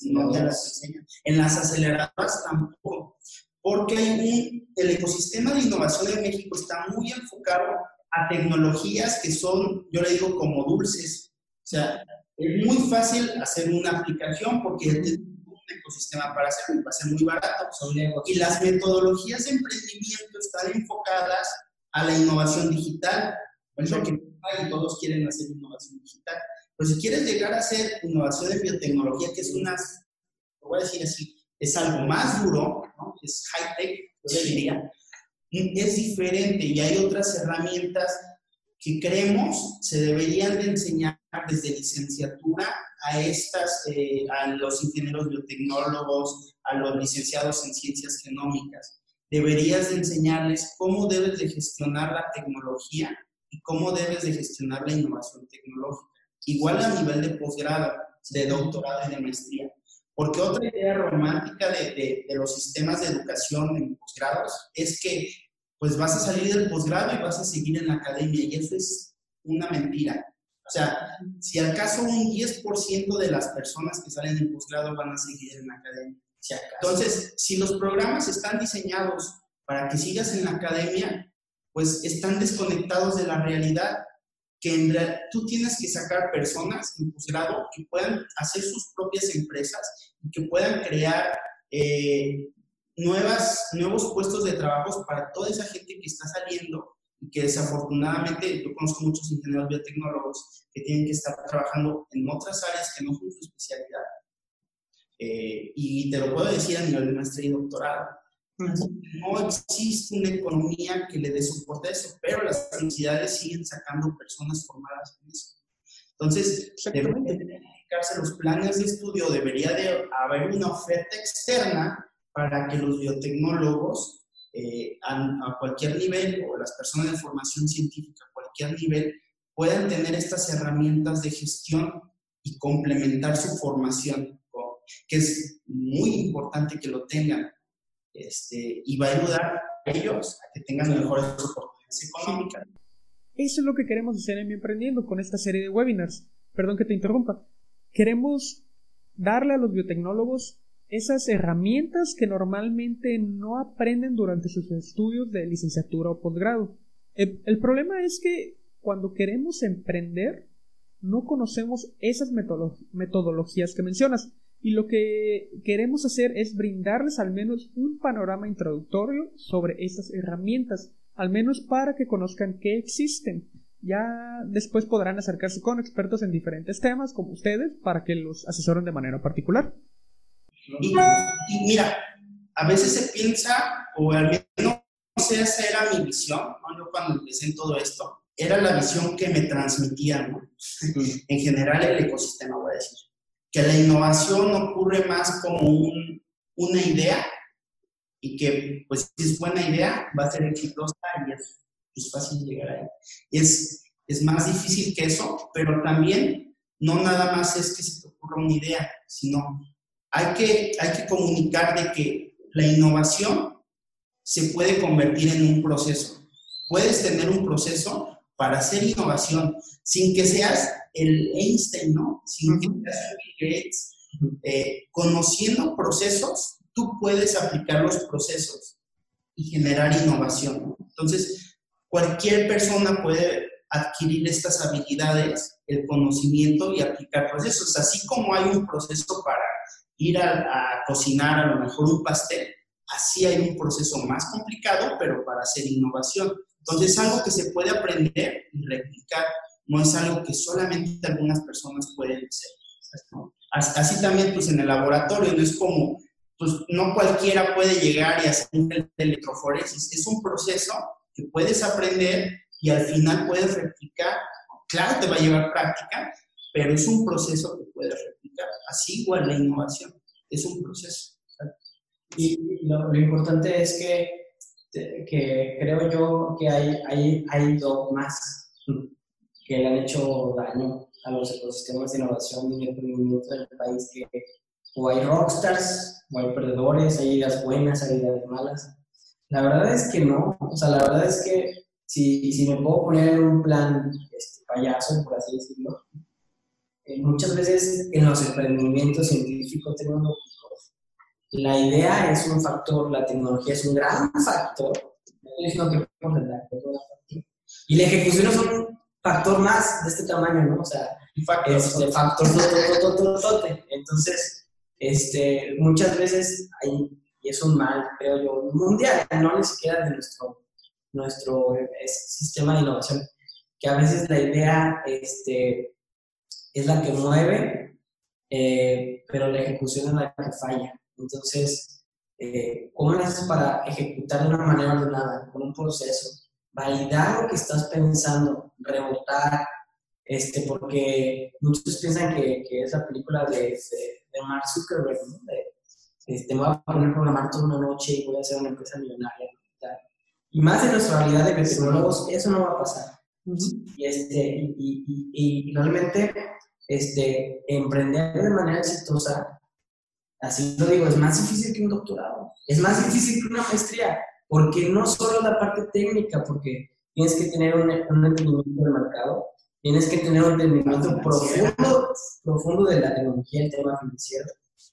no te las enseñan. En las aceleradoras tampoco, porque hay el ecosistema de innovación en México está muy enfocado a tecnologías que son, yo le digo, como dulces. O sea, es muy fácil hacer una aplicación porque es un un ecosistema para hacerlo, va a ser muy barato. Y las metodologías de emprendimiento están enfocadas a la innovación digital. Es lo que todos quieren hacer innovación digital. Pero si quieres llegar a hacer innovación de biotecnología, que es una, lo voy a decir así, es algo más duro, es high-tech, yo diría, es diferente y hay otras herramientas que creemos se deberían de enseñar desde licenciatura a estas, eh, a los ingenieros biotecnólogos, a los licenciados en ciencias genómicas. Deberías de enseñarles cómo debes de gestionar la tecnología y cómo debes de gestionar la innovación tecnológica. Igual a nivel de posgrado, de doctorado y de maestría. Porque otra idea romántica de, de, los sistemas de educación en posgrados es que pues vas a salir del posgrado y vas a seguir en la academia y eso es una mentira. O sea, si al caso un 10% de las personas que salen del posgrado van a seguir en la academia. Entonces, si los programas están diseñados para que sigas en la academia, pues están desconectados de la realidad, que en realidad tú tienes que sacar personas en posgrado que puedan hacer sus propias empresas y que puedan crear eh, nuevas, nuevos puestos de trabajo para toda esa gente que está saliendo y que desafortunadamente yo conozco muchos ingenieros biotecnólogos que tienen que estar trabajando en otras áreas que no son su especialidad. Eh, y te lo puedo decir a nivel de maestría y doctorado. No existe una economía que le dé soporte a eso, pero las universidades siguen sacando personas formadas en eso. Entonces, deberían dedicarse los planes de estudio, debería de haber una oferta externa para que los biotecnólogos eh, a, cualquier nivel o las personas de formación científica a cualquier nivel puedan tener estas herramientas de gestión y complementar su formación, que es muy importante que lo tengan este, y va a ayudar a ellos a que tengan mejores oportunidades económicas. Eso es lo que queremos hacer en Mi Emprendiendo con esta serie de webinars. Perdón que te interrumpa. Queremos darle a los biotecnólogos esas herramientas que normalmente no aprenden durante sus estudios de licenciatura o posgrado. El, problema es que cuando queremos emprender, no conocemos esas metodologías que mencionas y lo que queremos hacer es brindarles al menos un panorama introductorio sobre estas herramientas, al menos para que conozcan que existen. Ya después podrán acercarse con expertos en diferentes temas como ustedes para que los asesoren de manera particular. Y, mira, a veces se piensa, o al menos no sé, esa era mi visión, ¿no? cuando empecé en todo esto, era la visión que me transmitían, ¿no? en general el ecosistema, voy a decir, que la innovación ocurre más como una idea y que, pues, si es buena idea, va a ser exitosa y es, es fácil llegar ahí. Es, es más difícil que eso, pero también no nada más es que se te ocurra una idea, sino hay que, hay que comunicar de que la innovación se puede convertir en un proceso. Puedes tener un proceso para hacer innovación sin que seas el Einstein, ¿no? Sin que seas Bill Gates. Eh, conociendo procesos, tú puedes aplicar los procesos y generar innovación. Entonces, cualquier persona puede adquirir estas habilidades, el conocimiento y aplicar procesos, así como hay un proceso para ir a, cocinar a lo mejor un pastel, así hay un proceso más complicado, pero para hacer innovación. Entonces, es algo que se puede aprender y replicar, no es algo que solamente algunas personas pueden hacer. Así también, pues en el laboratorio, no es como, pues no cualquiera puede llegar y hacer un electroforesis, es un proceso que puedes aprender y al final puedes replicar. Claro, te va a llevar práctica, pero es un proceso que puedes replicar. Así igual la innovación, es un proceso. Y lo, importante es que, que, creo yo que hay, hay, hay dogmas que le han hecho daño a los ecosistemas de innovación y emprendimiento del país, que o hay rockstars, o hay perdedores, hay ideas buenas, hay ideas malas. La verdad es que no, o sea, la verdad es que si, si me puedo poner en un plan este, payaso, por así decirlo, eh, muchas veces en los emprendimientos científicos tecnológicos, la idea es un factor, la tecnología es un gran factor, y la ejecución es un factor más de este tamaño, ¿no? O sea, es de factor Entonces, este, muchas veces hay, y es un mal, creo yo, mundial, no ni siquiera de nuestro, nuestro sistema de innovación, que a veces la idea este, es la que mueve, eh, pero la ejecución es la que falla. Entonces, eh, ¿cómo lo haces para ejecutar de una manera ordenada, con un proceso? Validar lo que estás pensando, rebotar, este, porque muchos piensan que, que esa película de, de, Mark Zuckerberg, ¿no? este, me voy a poner a programar toda una noche y voy a hacer una empresa millonaria. Y más en nuestra realidad de tecnólogos, eso no va a pasar. y, este, y, y, y, realmente este, emprender de manera exitosa, así lo digo, es más difícil que un doctorado, es más difícil que una maestría, porque no solo la parte técnica, porque tienes que tener un, un entendimiento del mercado, tienes que tener un entendimiento profundo, profundo de la tecnología, el tema financiero,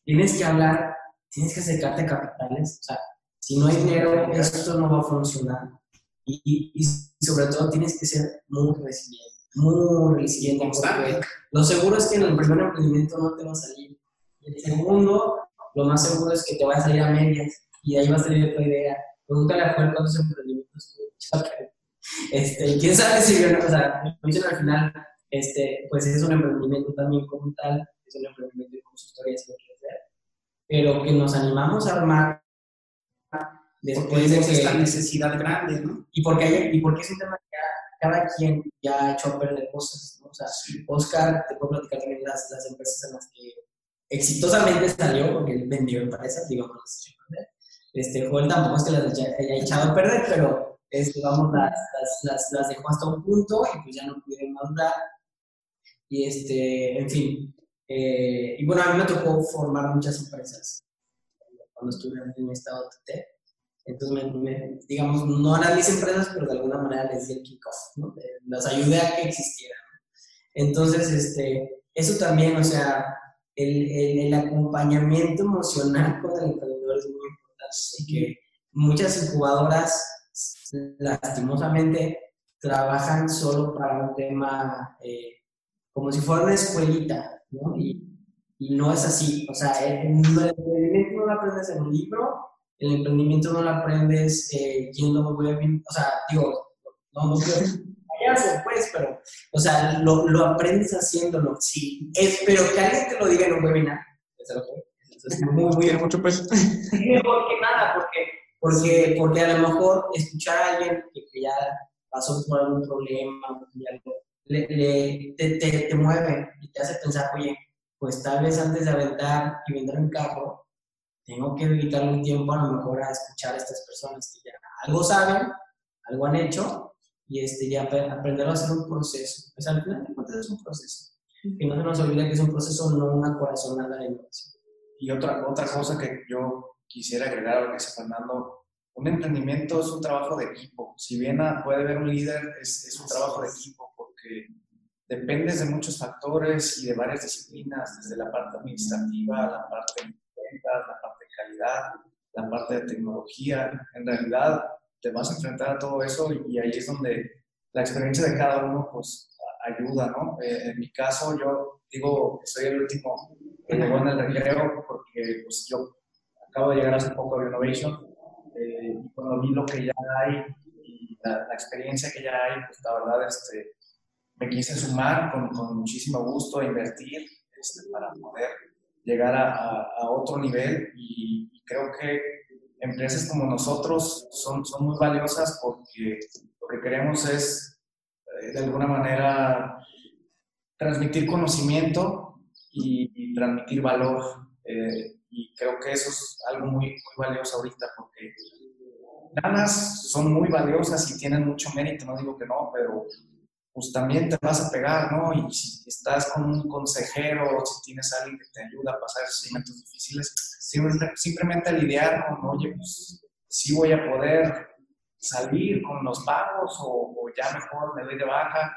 tienes que hablar, tienes que acercarte a capitales, o sea, si no hay dinero, esto no va a funcionar. Y, y, sobre todo tienes que ser muy resiliente, muy resiliente. Lo seguro es que en el primer emprendimiento no te va a salir. El segundo, lo más seguro es que te va a salir a medias y ahí va a salir tu idea. Pregúntale a Juan cuántos emprendimientos este, quién sabe si, o sea, al final, este, pues es un emprendimiento también como tal, es un emprendimiento como su historia, si lo quieres ver, pero que nos animamos a armar después de esta necesidad grande, ¿no? Y porque, hay, y porque es un tema que cada quien ya ha hecho perder cosas, ¿no? O sea, Oscar, te puedo platicar también las, las empresas en las que exitosamente salió, porque él vendió empresas, digamos, las echó a perder. Este, Joel tampoco es que las haya, echado a perder, pero este, vamos, las, las, las, dejó hasta un punto y pues ya no pudieron más Y este, en fin. Eh, y bueno, a mí me tocó formar muchas empresas cuando estuve en el estado de Entonces, me, digamos, no eran mis empresas, pero de alguna manera les di el kickoff, ¿no? las ayudé a que existieran. Entonces, este, eso también, o sea, el, el, el, acompañamiento emocional con el emprendedor es muy importante, porque muchas incubadoras, lastimosamente, trabajan solo para un tema eh, como si fuera una escuelita, ¿no? Y, y no es así. O sea, el, emprendimiento no lo aprendes en un libro, el emprendimiento no lo aprendes eh, yendo a webinar. O sea, digo, no, no quiero payaso, pues, pero, o sea, lo, lo aprendes haciéndolo. Sí. Es, pero que alguien te lo diga en un webinar, es muy, muy. Tiene mucho peso. mejor que nada, porque, porque, porque a lo mejor escuchar a alguien que, que ya pasó por algún problema, le, le, te, te, te mueve y te hace pensar, oye, pues tal vez antes de aventar y vender un carro, tengo que dedicarle un tiempo a lo mejor a escuchar a estas personas que ya algo saben, algo han hecho, y este, ya aprender a hacer un proceso. Pues al final es un proceso. Y no se nos olvide que es un proceso, no una corazonada de innovación. Y otra, otra cosa que yo quisiera agregar a lo que dice Fernando, un emprendimiento es un trabajo de equipo. Si bien puede haber un líder, es, es un trabajo de equipo, porque dependes de muchos factores y de varias disciplinas, desde la parte administrativa, la parte de ventas, la parte de calidad, la parte de tecnología. En realidad, te vas a enfrentar a todo eso y ahí es donde la experiencia de cada uno pues ayuda, ¿no? Eh, en mi caso, yo digo que soy el último que llegó en el recreo porque pues yo acabo de llegar hace poco a Innovation eh, y cuando vi lo que ya hay y la, la, experiencia que ya hay, pues la verdad, este, me quise sumar con, con muchísimo gusto a invertir este, para poder llegar a, a, otro nivel y, creo que empresas como nosotros son, son muy valiosas porque lo que queremos es eh, de alguna manera transmitir conocimiento y, transmitir valor. Eh, y creo que eso es algo muy, muy valioso ahorita porque ganas son muy valiosas y tienen mucho mérito, no digo que no, pero pues también te vas a pegar, ¿no? Y si estás con un consejero o si tienes a alguien que te ayuda a pasar esos momentos difíciles, simplemente lidiar con, oye, pues sí voy a poder salir con los pagos o, ya mejor me doy de baja.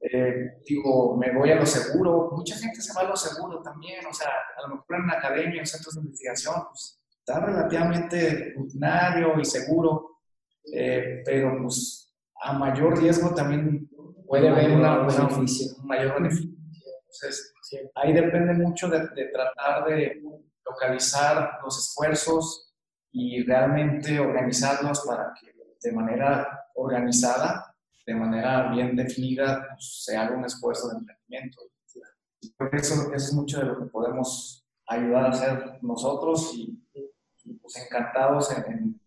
Eh, digo, me voy a lo seguro. Mucha gente se va a lo seguro también, o sea, a lo mejor en la academia, en centros de investigación, pues está relativamente rutinario y seguro, eh, pero pues a mayor riesgo también puede haber una, un mayor beneficio. Entonces, ahí depende mucho de, de tratar de localizar los esfuerzos y realmente organizarlos para que de manera organizada, de manera bien definida, pues, se haga un esfuerzo de emprendimiento. eso, eso, es mucho de lo que podemos ayudar a hacer nosotros y, pues encantados en,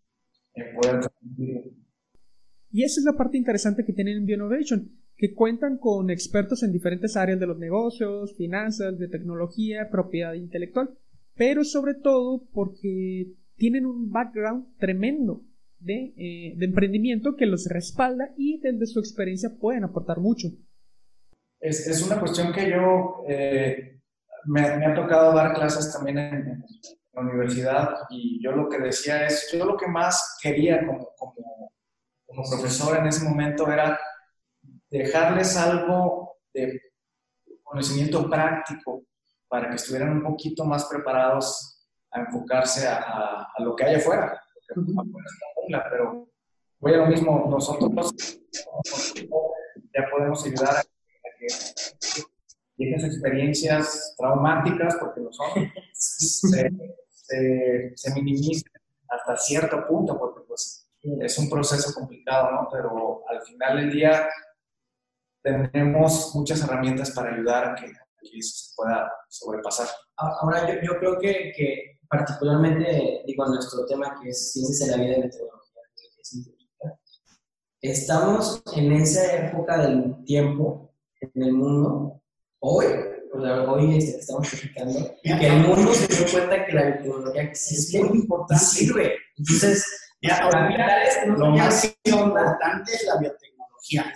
en, poder Y esa es la parte interesante que tienen en Bionovation, que cuentan con expertos en diferentes áreas de los negocios, finanzas, de tecnología, propiedad intelectual, pero sobre todo porque tienen un background tremendo de, eh, de emprendimiento que los respalda y desde su experiencia pueden aportar mucho. Es, es una cuestión que yo eh, me, me, ha tocado dar clases también en, la universidad y yo lo que decía es, yo lo que más quería como, como, como profesor en ese momento era dejarles algo de conocimiento práctico para que estuvieran un poquito más preparados a enfocarse a, a, a lo que hay afuera. Pero voy a lo mismo, nosotros ya podemos ayudar a que esas experiencias traumáticas, porque lo son, se, se, minimicen hasta cierto punto, porque pues es un proceso complicado, ¿no? Pero al final del día tenemos muchas herramientas para ayudar a que, eso se pueda sobrepasar. Ahora, yo, yo creo que, que, particularmente, digo, nuestro tema que es ciencias de la vida y la tecnología, estamos en esa época del tiempo en el mundo, hoy, hoy estamos explicando, que el mundo se dio cuenta que la tecnología existe es muy importante. sirve. Entonces, ya, ahora, mira, lo más importante es la biotecnología.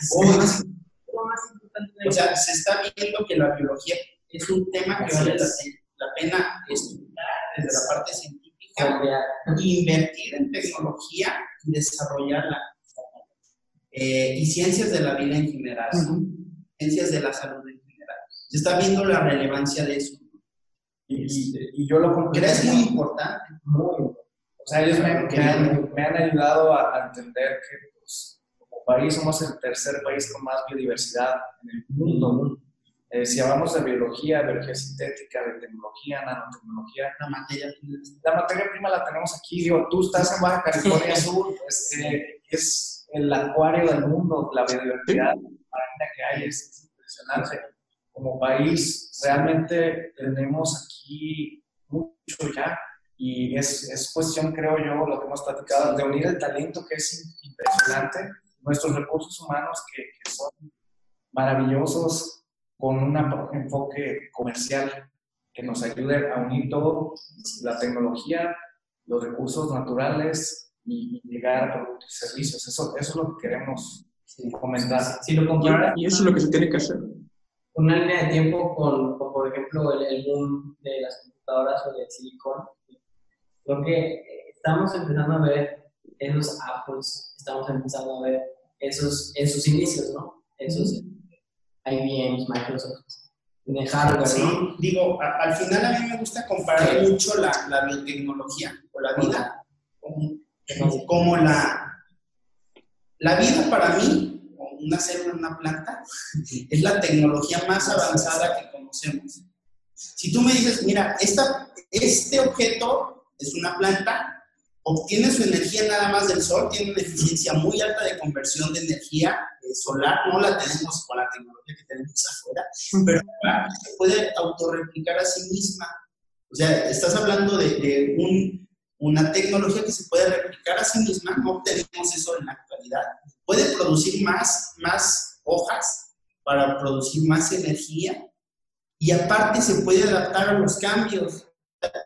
O sea, se está viendo que la biología es un tema que vale la, pena estudiar desde la parte científica, invertir en tecnología y desarrollarla. Eh, y ciencias de la vida en general, ciencias de la salud en general. Se está viendo la relevancia de eso. Y, yo lo creo es muy importante. Muy O sea, ellos me, han, me han, ayudado a, entender que como país somos el tercer país con más biodiversidad en el mundo. Eh, si hablamos de biología, biología sintética, de tecnología, nanotecnología, la materia, la materia prima la tenemos aquí. Digo, tú estás en Baja California Sur, pues, eh, es el acuario del mundo, la biodiversidad que hay, es impresionante. Como país, realmente tenemos aquí mucho ya y es, es cuestión, creo yo, lo que hemos platicado, de unir el talento que es impresionante, nuestros recursos humanos que, que son maravillosos con un enfoque comercial que nos ayude a unir todo, la tecnología, los recursos naturales y, llegar a productos y servicios. Eso, eso es lo que queremos comentar. Si lo y eso es lo que se tiene que hacer. Una línea de tiempo con, por ejemplo, el, boom de las computadoras o del silicón, creo que estamos empezando a ver esos Apples, estamos empezando a ver esos, en sus inicios, ¿no? Esos, IBM, Microsoft, de hardware. Sí, digo, al final a mí me gusta comparar mucho la, la, biotecnología o la vida como, la, la vida para mí, una célula una planta, es la tecnología más avanzada que conocemos. Si tú me dices, mira, esta, este objeto es una planta, obtiene su energía nada más del sol, tiene una eficiencia muy alta de conversión de energía eh, solar, no la tenemos con la tecnología que tenemos afuera, pero se puede autorreplicar a sí misma. O sea, estás hablando de, un, una tecnología que se puede replicar a sí misma, no tenemos eso en la actualidad. Puede producir más, más hojas para producir más energía y aparte se puede adaptar a los cambios.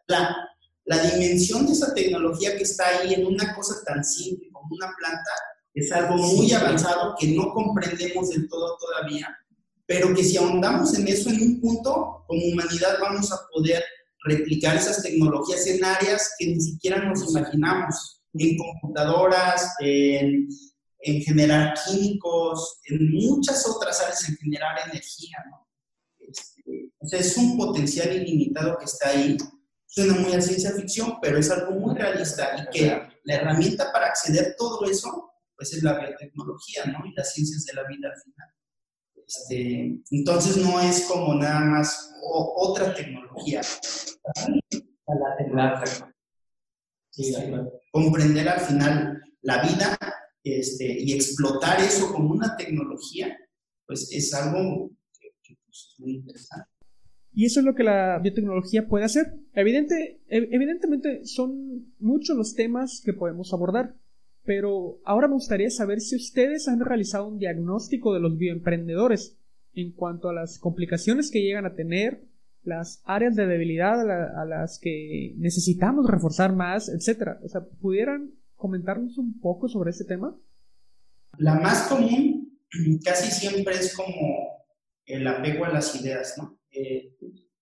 La, la dimensión de esa tecnología que está ahí en una cosa tan simple como una planta es algo muy avanzado que no comprendemos del todo todavía, pero que si ahondamos en eso en un punto, como humanidad vamos a poder replicar esas tecnologías en áreas que ni siquiera nos imaginamos, en computadoras, en, en generar químicos, en muchas otras áreas, en generar energía. ¿no? Este, o sea, es un potencial ilimitado que está ahí Suena muy a ciencia ficción, pero es algo muy realista y que la herramienta para acceder a todo eso, pues es la biotecnología, ¿no? Y las ciencias de la vida al final. Este, entonces no es como nada más otra tecnología. Comprender al final la vida este, y explotar eso como una tecnología, pues es algo que, pues, es muy interesante. Y eso es lo que la biotecnología puede hacer. Evidente, evidentemente son muchos los temas que podemos abordar, pero ahora me gustaría saber si ustedes han realizado un diagnóstico de los bioemprendedores en cuanto a las complicaciones que llegan a tener, las áreas de debilidad a, las que necesitamos reforzar más, etcétera. O sea, ¿pudieran comentarnos un poco sobre ese tema? La más común casi siempre es como el apego a las ideas, ¿no? Eh,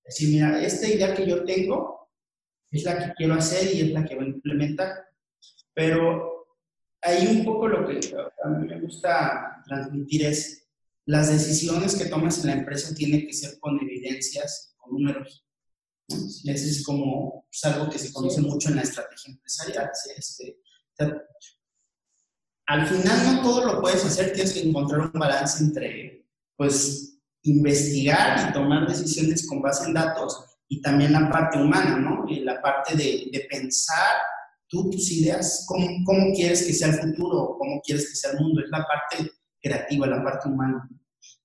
decir, mira, esta idea que yo tengo es la que quiero hacer y es la que voy a implementar. Pero ahí un poco lo que a mí me gusta transmitir es las decisiones que tomas en la empresa tienen que ser con evidencias, con números. Eso es como pues, algo que se conoce mucho en la estrategia empresarial. Este, al final no todo lo puedes hacer, tienes que encontrar un balance entre, pues, investigar y tomar decisiones con base en datos y también la parte humana, ¿no? Y la parte de, de pensar tú tus ideas, cómo, cómo, quieres que sea el futuro, cómo quieres que sea el mundo, es la parte creativa, la parte humana.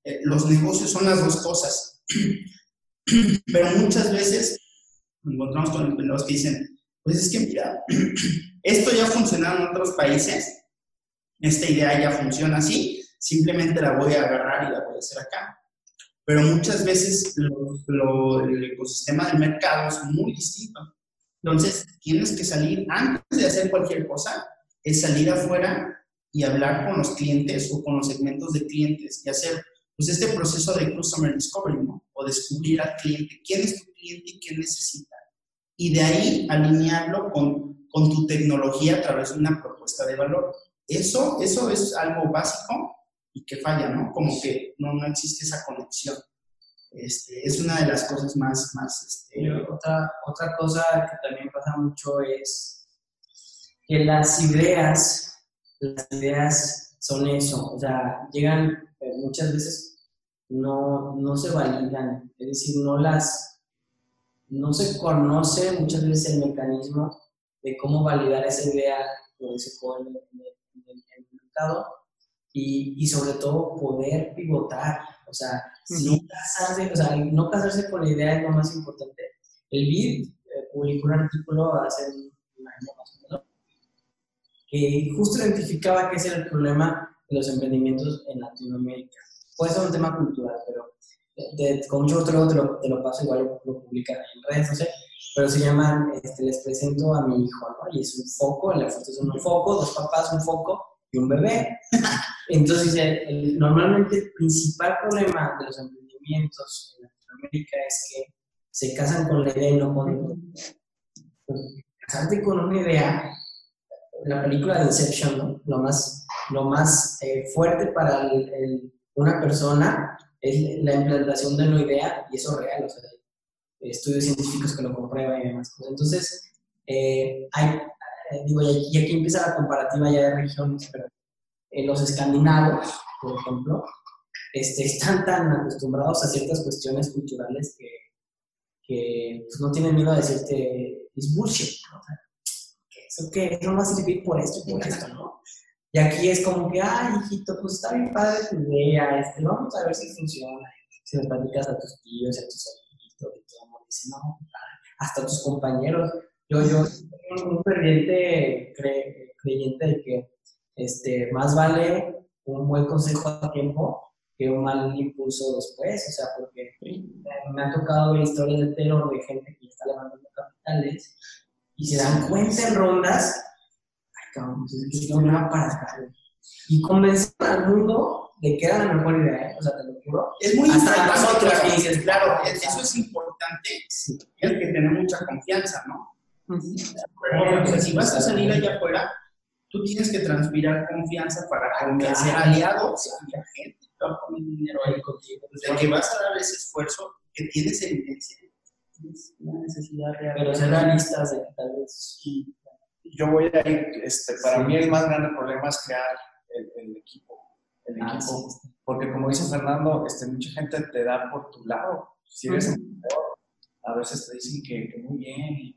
Eh, los negocios son las dos cosas, pero muchas veces encontramos con emprendedores que dicen, pues es que mira, esto ya funciona en otros países, esta idea ya funciona así, simplemente la voy a agarrar y la voy a hacer acá. Pero muchas veces el ecosistema del mercado es muy distinto. Entonces, tienes que salir, antes de hacer cualquier cosa, es salir afuera y hablar con los clientes o con los segmentos de clientes y hacer pues este proceso de customer discovery, ¿no? O descubrir al cliente, quién es tu cliente y qué necesita. Y de ahí alinearlo con, con tu tecnología a través de una propuesta de valor. Eso, eso es algo básico y que falla, ¿no? Como que no, no existe esa conexión. Este, es una de las cosas más... más este... otra, otra cosa que también pasa mucho es que las ideas, las ideas son eso, o sea, llegan eh, muchas veces, no, no se validan, es decir, no las, no se conoce muchas veces el mecanismo de cómo validar esa idea o ese en, en el mercado y, y sobre todo poder pivotar, o sea, no, casarse, o sea, no casarse con la idea es lo más importante. El BID eh, publicó un artículo hace un año más o menos que justo identificaba que ese era el problema de los emprendimientos en Latinoamérica. Puede ser un tema cultural, pero con mucho gusto te lo, te lo paso, igual lo, lo publican en redes, no sé, pero se llaman, este, les presento a mi hijo, ¿no? Y es un foco, en la foto es un foco, dos papás, un foco y un bebé. Entonces, normalmente el principal problema de los emprendimientos en Latinoamérica es que se casan con la idea y no con... Pues, casarte con una idea, la película de Inception, lo más, lo más eh, fuerte para una persona es la implantación de una idea y eso es real, o sea, estudios científicos que lo comprueban y demás. Entonces, eh, hay, eh, digo, y aquí empieza la comparativa ya de regiones, pero eh, los escandinavos, por ejemplo, este, están tan acostumbrados a ciertas cuestiones culturales que, que pues, no tienen miedo a decirte, es bullshit, ¿no? O sea, que eso, que no va a servir por esto y por esto, ¿no? Y aquí es como que, ay, hijito, pues está bien padre tu idea, este, vamos a ver si funciona. Si le platicas a tus tíos, a tus y todo, no, hasta tus compañeros. Yo, yo soy un, ferviente creyente de que este, más vale un buen consejo a tiempo que un mal impulso después, o sea, porque me ha tocado ver historias de terror de gente que está levantando capitales y se dan cuenta en rondas, ay cabrón, pues es que una para Y convencer al mundo de que era la mejor idea, ¿eh? o sea, te lo juro. Es muy importante. Las otras que dices, claro, eso es importante, sí. hay que tener mucha confianza, ¿no? Pero, si vas a salir allá afuera, tú tienes que transpirar confianza para convencer aliados a la gente que va a poner dinero ahí contigo. Desde que vas a dar ese esfuerzo, que tienes evidencia, tienes una necesidad real. Pero ser realistas de que tal vez. Yo voy a ir, este, para mí el más grande problema es crear el, equipo. El ah, equipo. porque como dice Fernando, este, mucha gente te da por tu lado. Si eres emprendedor, a veces te dicen que, muy bien,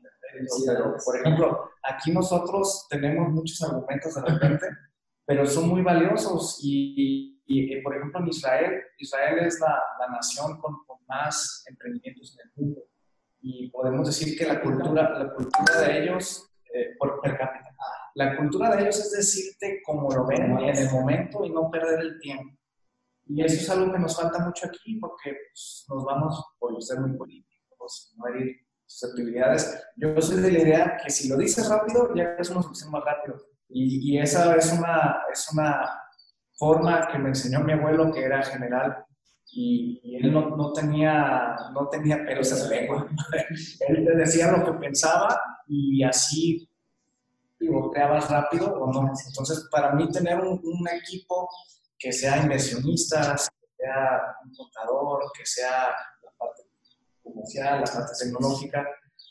pero por ejemplo, aquí nosotros tenemos muchos argumentos de repente, pero son muy valiosos y, y, por ejemplo en Israel, Israel es la, la nación con, más emprendimientos en el mundo. Y podemos decir que la cultura, la cultura de ellos, eh, por per cápita, la cultura de ellos es decirte como lo ven en el momento y no perder el tiempo. Y eso es algo que nos falta mucho aquí porque pues, nos vamos por ser muy políticos, no herir susceptibilidades. Yo soy de la idea que si lo dices rápido, ya es una solución más rápido. Y, y, esa es una, es una forma que me enseñó mi abuelo, que era general, y, él no, no, tenía, no tenía pelos en la lengua. él te decía lo que pensaba y así pivoteabas rápido o no. Entonces, para mí tener un, un equipo que sea inversionistas, que sea un contador, que sea comercial, la parte tecnológica,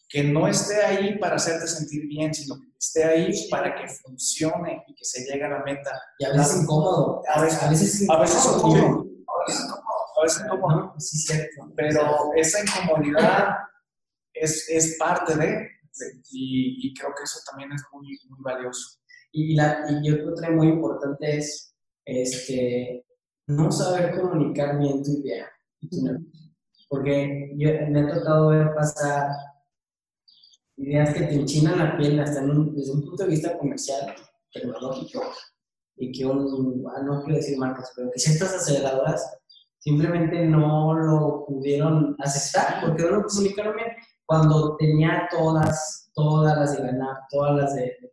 que no esté ahí para hacerte sentir bien, sino que esté ahí para que funcione y que se llegue a la meta. Y a veces incómodo. A veces, a veces, incómodo. A veces incómodo. A veces incómodo. Sí, cierto. Pero esa incomodidad es, es parte de, y, y, creo que eso también es muy, muy valioso. Y, la, y que muy importante es este, no saber comunicar bien tu idea Porque yo me ha tocado ver pasar ideas que te enchinan la piel hasta desde un punto de vista comercial, tecnológico, y que un, ah, no quiero decir marcas, pero que ciertas aceleradoras simplemente no lo pudieron aceptar porque no lo comunicaron bien. Cuando tenía todas, todas las de ganar, todas las de, de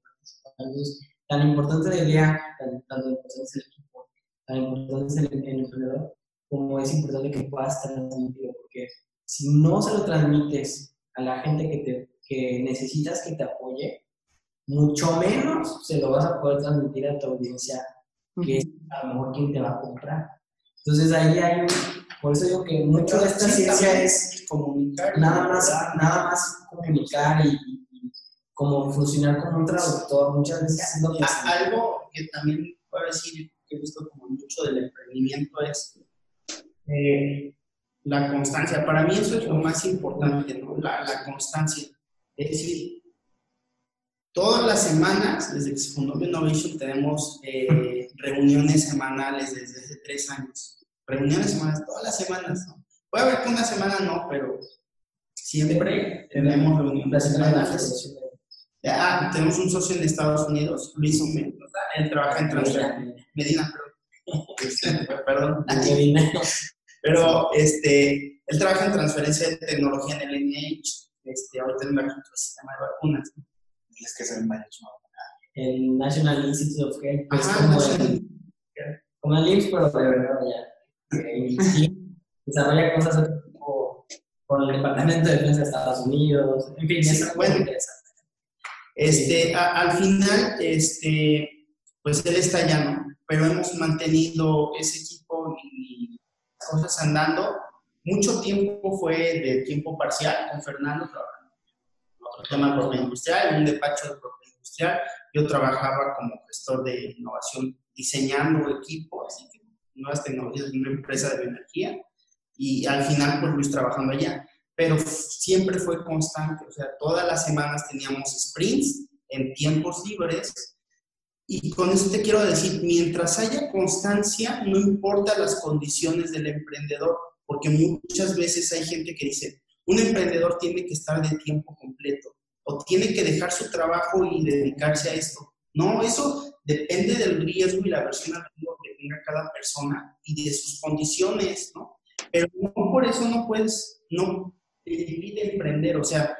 Tan importante de idea, tan, tan importante es el equipo, tan importante es el emprendedor, como es importante que puedas transmitirlo, porque si no se lo transmites a la gente que te que necesitas que te apoye, mucho menos se lo vas a poder transmitir a tu audiencia, que es a lo mejor quien te va a comprar. Entonces ahí hay un, por eso digo que mucho de esta ciencia es comunicar, nada más, nada más comunicar y, como funcionar como un traductor, muchas veces lo que Algo que también puedo decir que he visto como mucho del emprendimiento es eh, la constancia. Para mí eso es lo más importante, ¿no? la, la constancia. Es decir, todas las semanas, desde que se fundó Innovation, tenemos eh, reuniones semanales desde hace tres años. Reuniones semanales, todas las semanas, ¿no? Puede haber que una semana no, pero siempre tenemos reuniones semanales. Ah, tenemos un socio en Estados Unidos, Luis Omen, él trabaja en transferencia. Medina, perdón. Medina. Pero este, él trabaja en transferencia de tecnología en el NIH este, ahorita en otro sistema de vacunas. Es que es el El National Institute of Health, es como, el, como el IMSS, pero de verdad ya. desarrolla cosas con el Departamento de Defensa de Estados Unidos, en fin, es muy interesante. Este, al final, este, pues él está allá, ¿no? Pero hemos mantenido ese equipo y cosas andando mucho tiempo fue de tiempo parcial con Fernando, trabajando en otro tema de propiedad industrial, en un despacho de propiedad industrial. Yo trabajaba como gestor de innovación, diseñando equipos, que nuevas tecnologías en una empresa de bioenergía. Y al final, pues Luis trabajando allá. Pero siempre fue constante, o sea, todas las semanas teníamos sprints en tiempos libres. Y con eso te quiero decir, mientras haya constancia, no importa las condiciones del emprendedor, porque muchas veces hay gente que dice, un emprendedor tiene que estar de tiempo completo o tiene que dejar su trabajo y dedicarse a esto. No, eso depende del riesgo y la versión al riesgo que tenga cada persona y de sus condiciones, ¿no? Pero no por eso no puedes, no te impide emprender, o sea,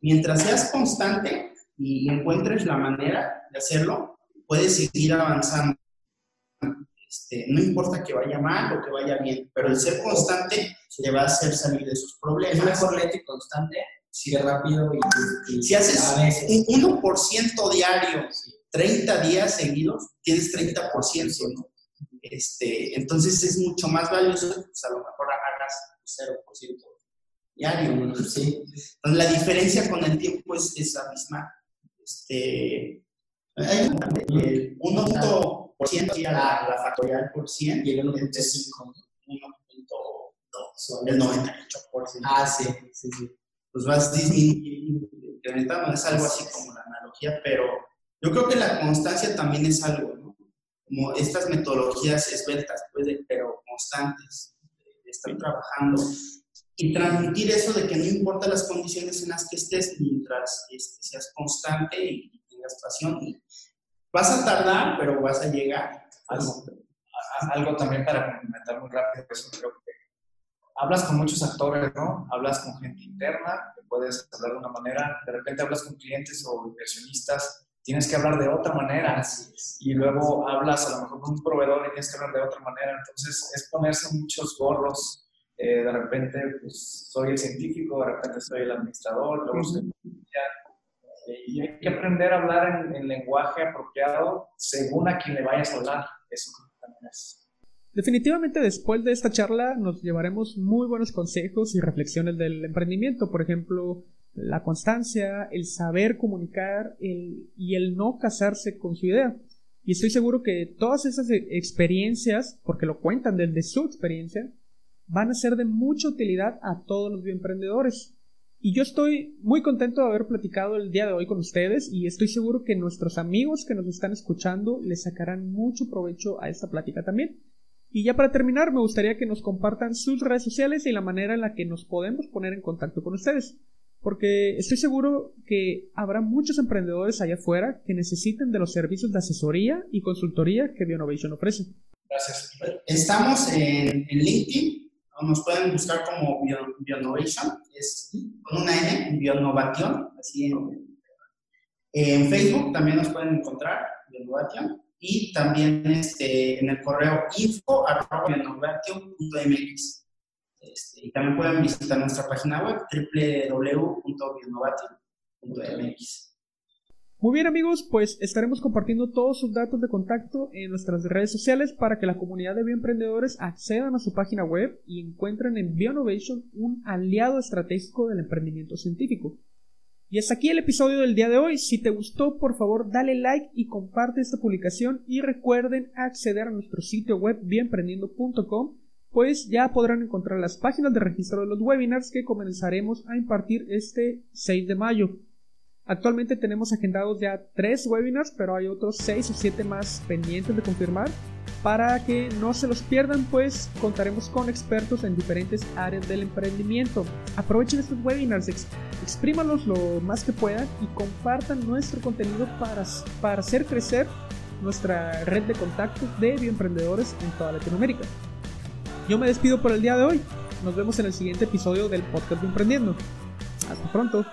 mientras seas constante y encuentres la manera de hacerlo, puedes seguir avanzando. Este, no importa que vaya mal o que vaya bien, pero el ser constante le va a hacer salir de sus problemas. Es mejor lento y constante, sigue rápido y, Si haces un 1% diario, 30 días seguidos, tienes 30%, ¿no? Este, entonces es mucho más valioso, pues a lo mejor hagas 0% diario, ¿sí? Entonces la diferencia con el tiempo es esa misma. Este, hay un, por ciento, y a la, la, factorial por 100. Y el 1.5. 1.2, el 98%. Ah, sí, sí, sí. Pues vas disminuyendo, es algo así como la analogía, pero yo creo que la constancia también es algo, ¿no? Como estas metodologías esbeltas, pues, pero constantes, de estar trabajando y transmitir eso de que no importa las condiciones en las que estés, mientras este, seas constante y, Y vas a tardar, pero vas a llegar. Algo, algo también para complementar muy rápido, eso creo que hablas con muchos actores, ¿no? Hablas con gente interna, que puedes hablar de una manera, de repente hablas con clientes o inversionistas, tienes que hablar de otra manera. Y luego hablas a lo mejor con un proveedor y tienes que hablar de otra manera. Entonces es ponerse muchos gorros eh, de repente pues, soy el científico, de repente soy el administrador, luego soy eh, y hay que aprender a hablar en, lenguaje apropiado según a quien le vayas a hablar. Definitivamente después de esta charla nos llevaremos muy buenos consejos y reflexiones del emprendimiento, por ejemplo, la constancia, el saber comunicar y el no casarse con su idea. Y estoy seguro que todas esas experiencias, porque lo cuentan desde su experiencia, van a ser de mucha utilidad a todos los bioemprendedores. Y yo estoy muy contento de haber platicado el día de hoy con ustedes y estoy seguro que nuestros amigos que nos están escuchando les sacarán mucho provecho a esta plática también. Y ya para terminar, me gustaría que nos compartan sus redes sociales y la manera en la que nos podemos poner en contacto con ustedes. Porque estoy seguro que habrá muchos emprendedores allá afuera que necesiten de los servicios de asesoría y consultoría que Bionovation ofrece. Gracias. Estamos en, en LinkedIn nos pueden buscar como Bionovation, es con una N, Bionovation, así en, Facebook también nos pueden encontrar, Bionovation, y también este, en el correo info Este, y también pueden visitar nuestra página web www.bionovation.mx. Muy bien amigos, pues estaremos compartiendo todos sus datos de contacto en nuestras redes sociales para que la comunidad de bioemprendedores accedan a su página web y encuentren en Bionovation un aliado estratégico del emprendimiento científico. Y hasta aquí el episodio del día de hoy. Si te gustó, por favor, dale like y comparte esta publicación y recuerden acceder a nuestro sitio web bioemprendiendo.com pues ya podrán encontrar las páginas de registro de los webinars que comenzaremos a impartir este 6 de mayo. Actualmente tenemos agendados ya tres webinars, pero hay otros seis o siete más pendientes de confirmar. Para que no se los pierdan, pues contaremos con expertos en diferentes áreas del emprendimiento. Aprovechen estos webinars, exprímanlos lo más que puedan y compartan nuestro contenido para, para hacer crecer nuestra red de contactos de bioemprendedores en toda Latinoamérica. Yo me despido por el día de hoy. Nos vemos en el siguiente episodio del podcast de Emprendiendo. Hasta pronto.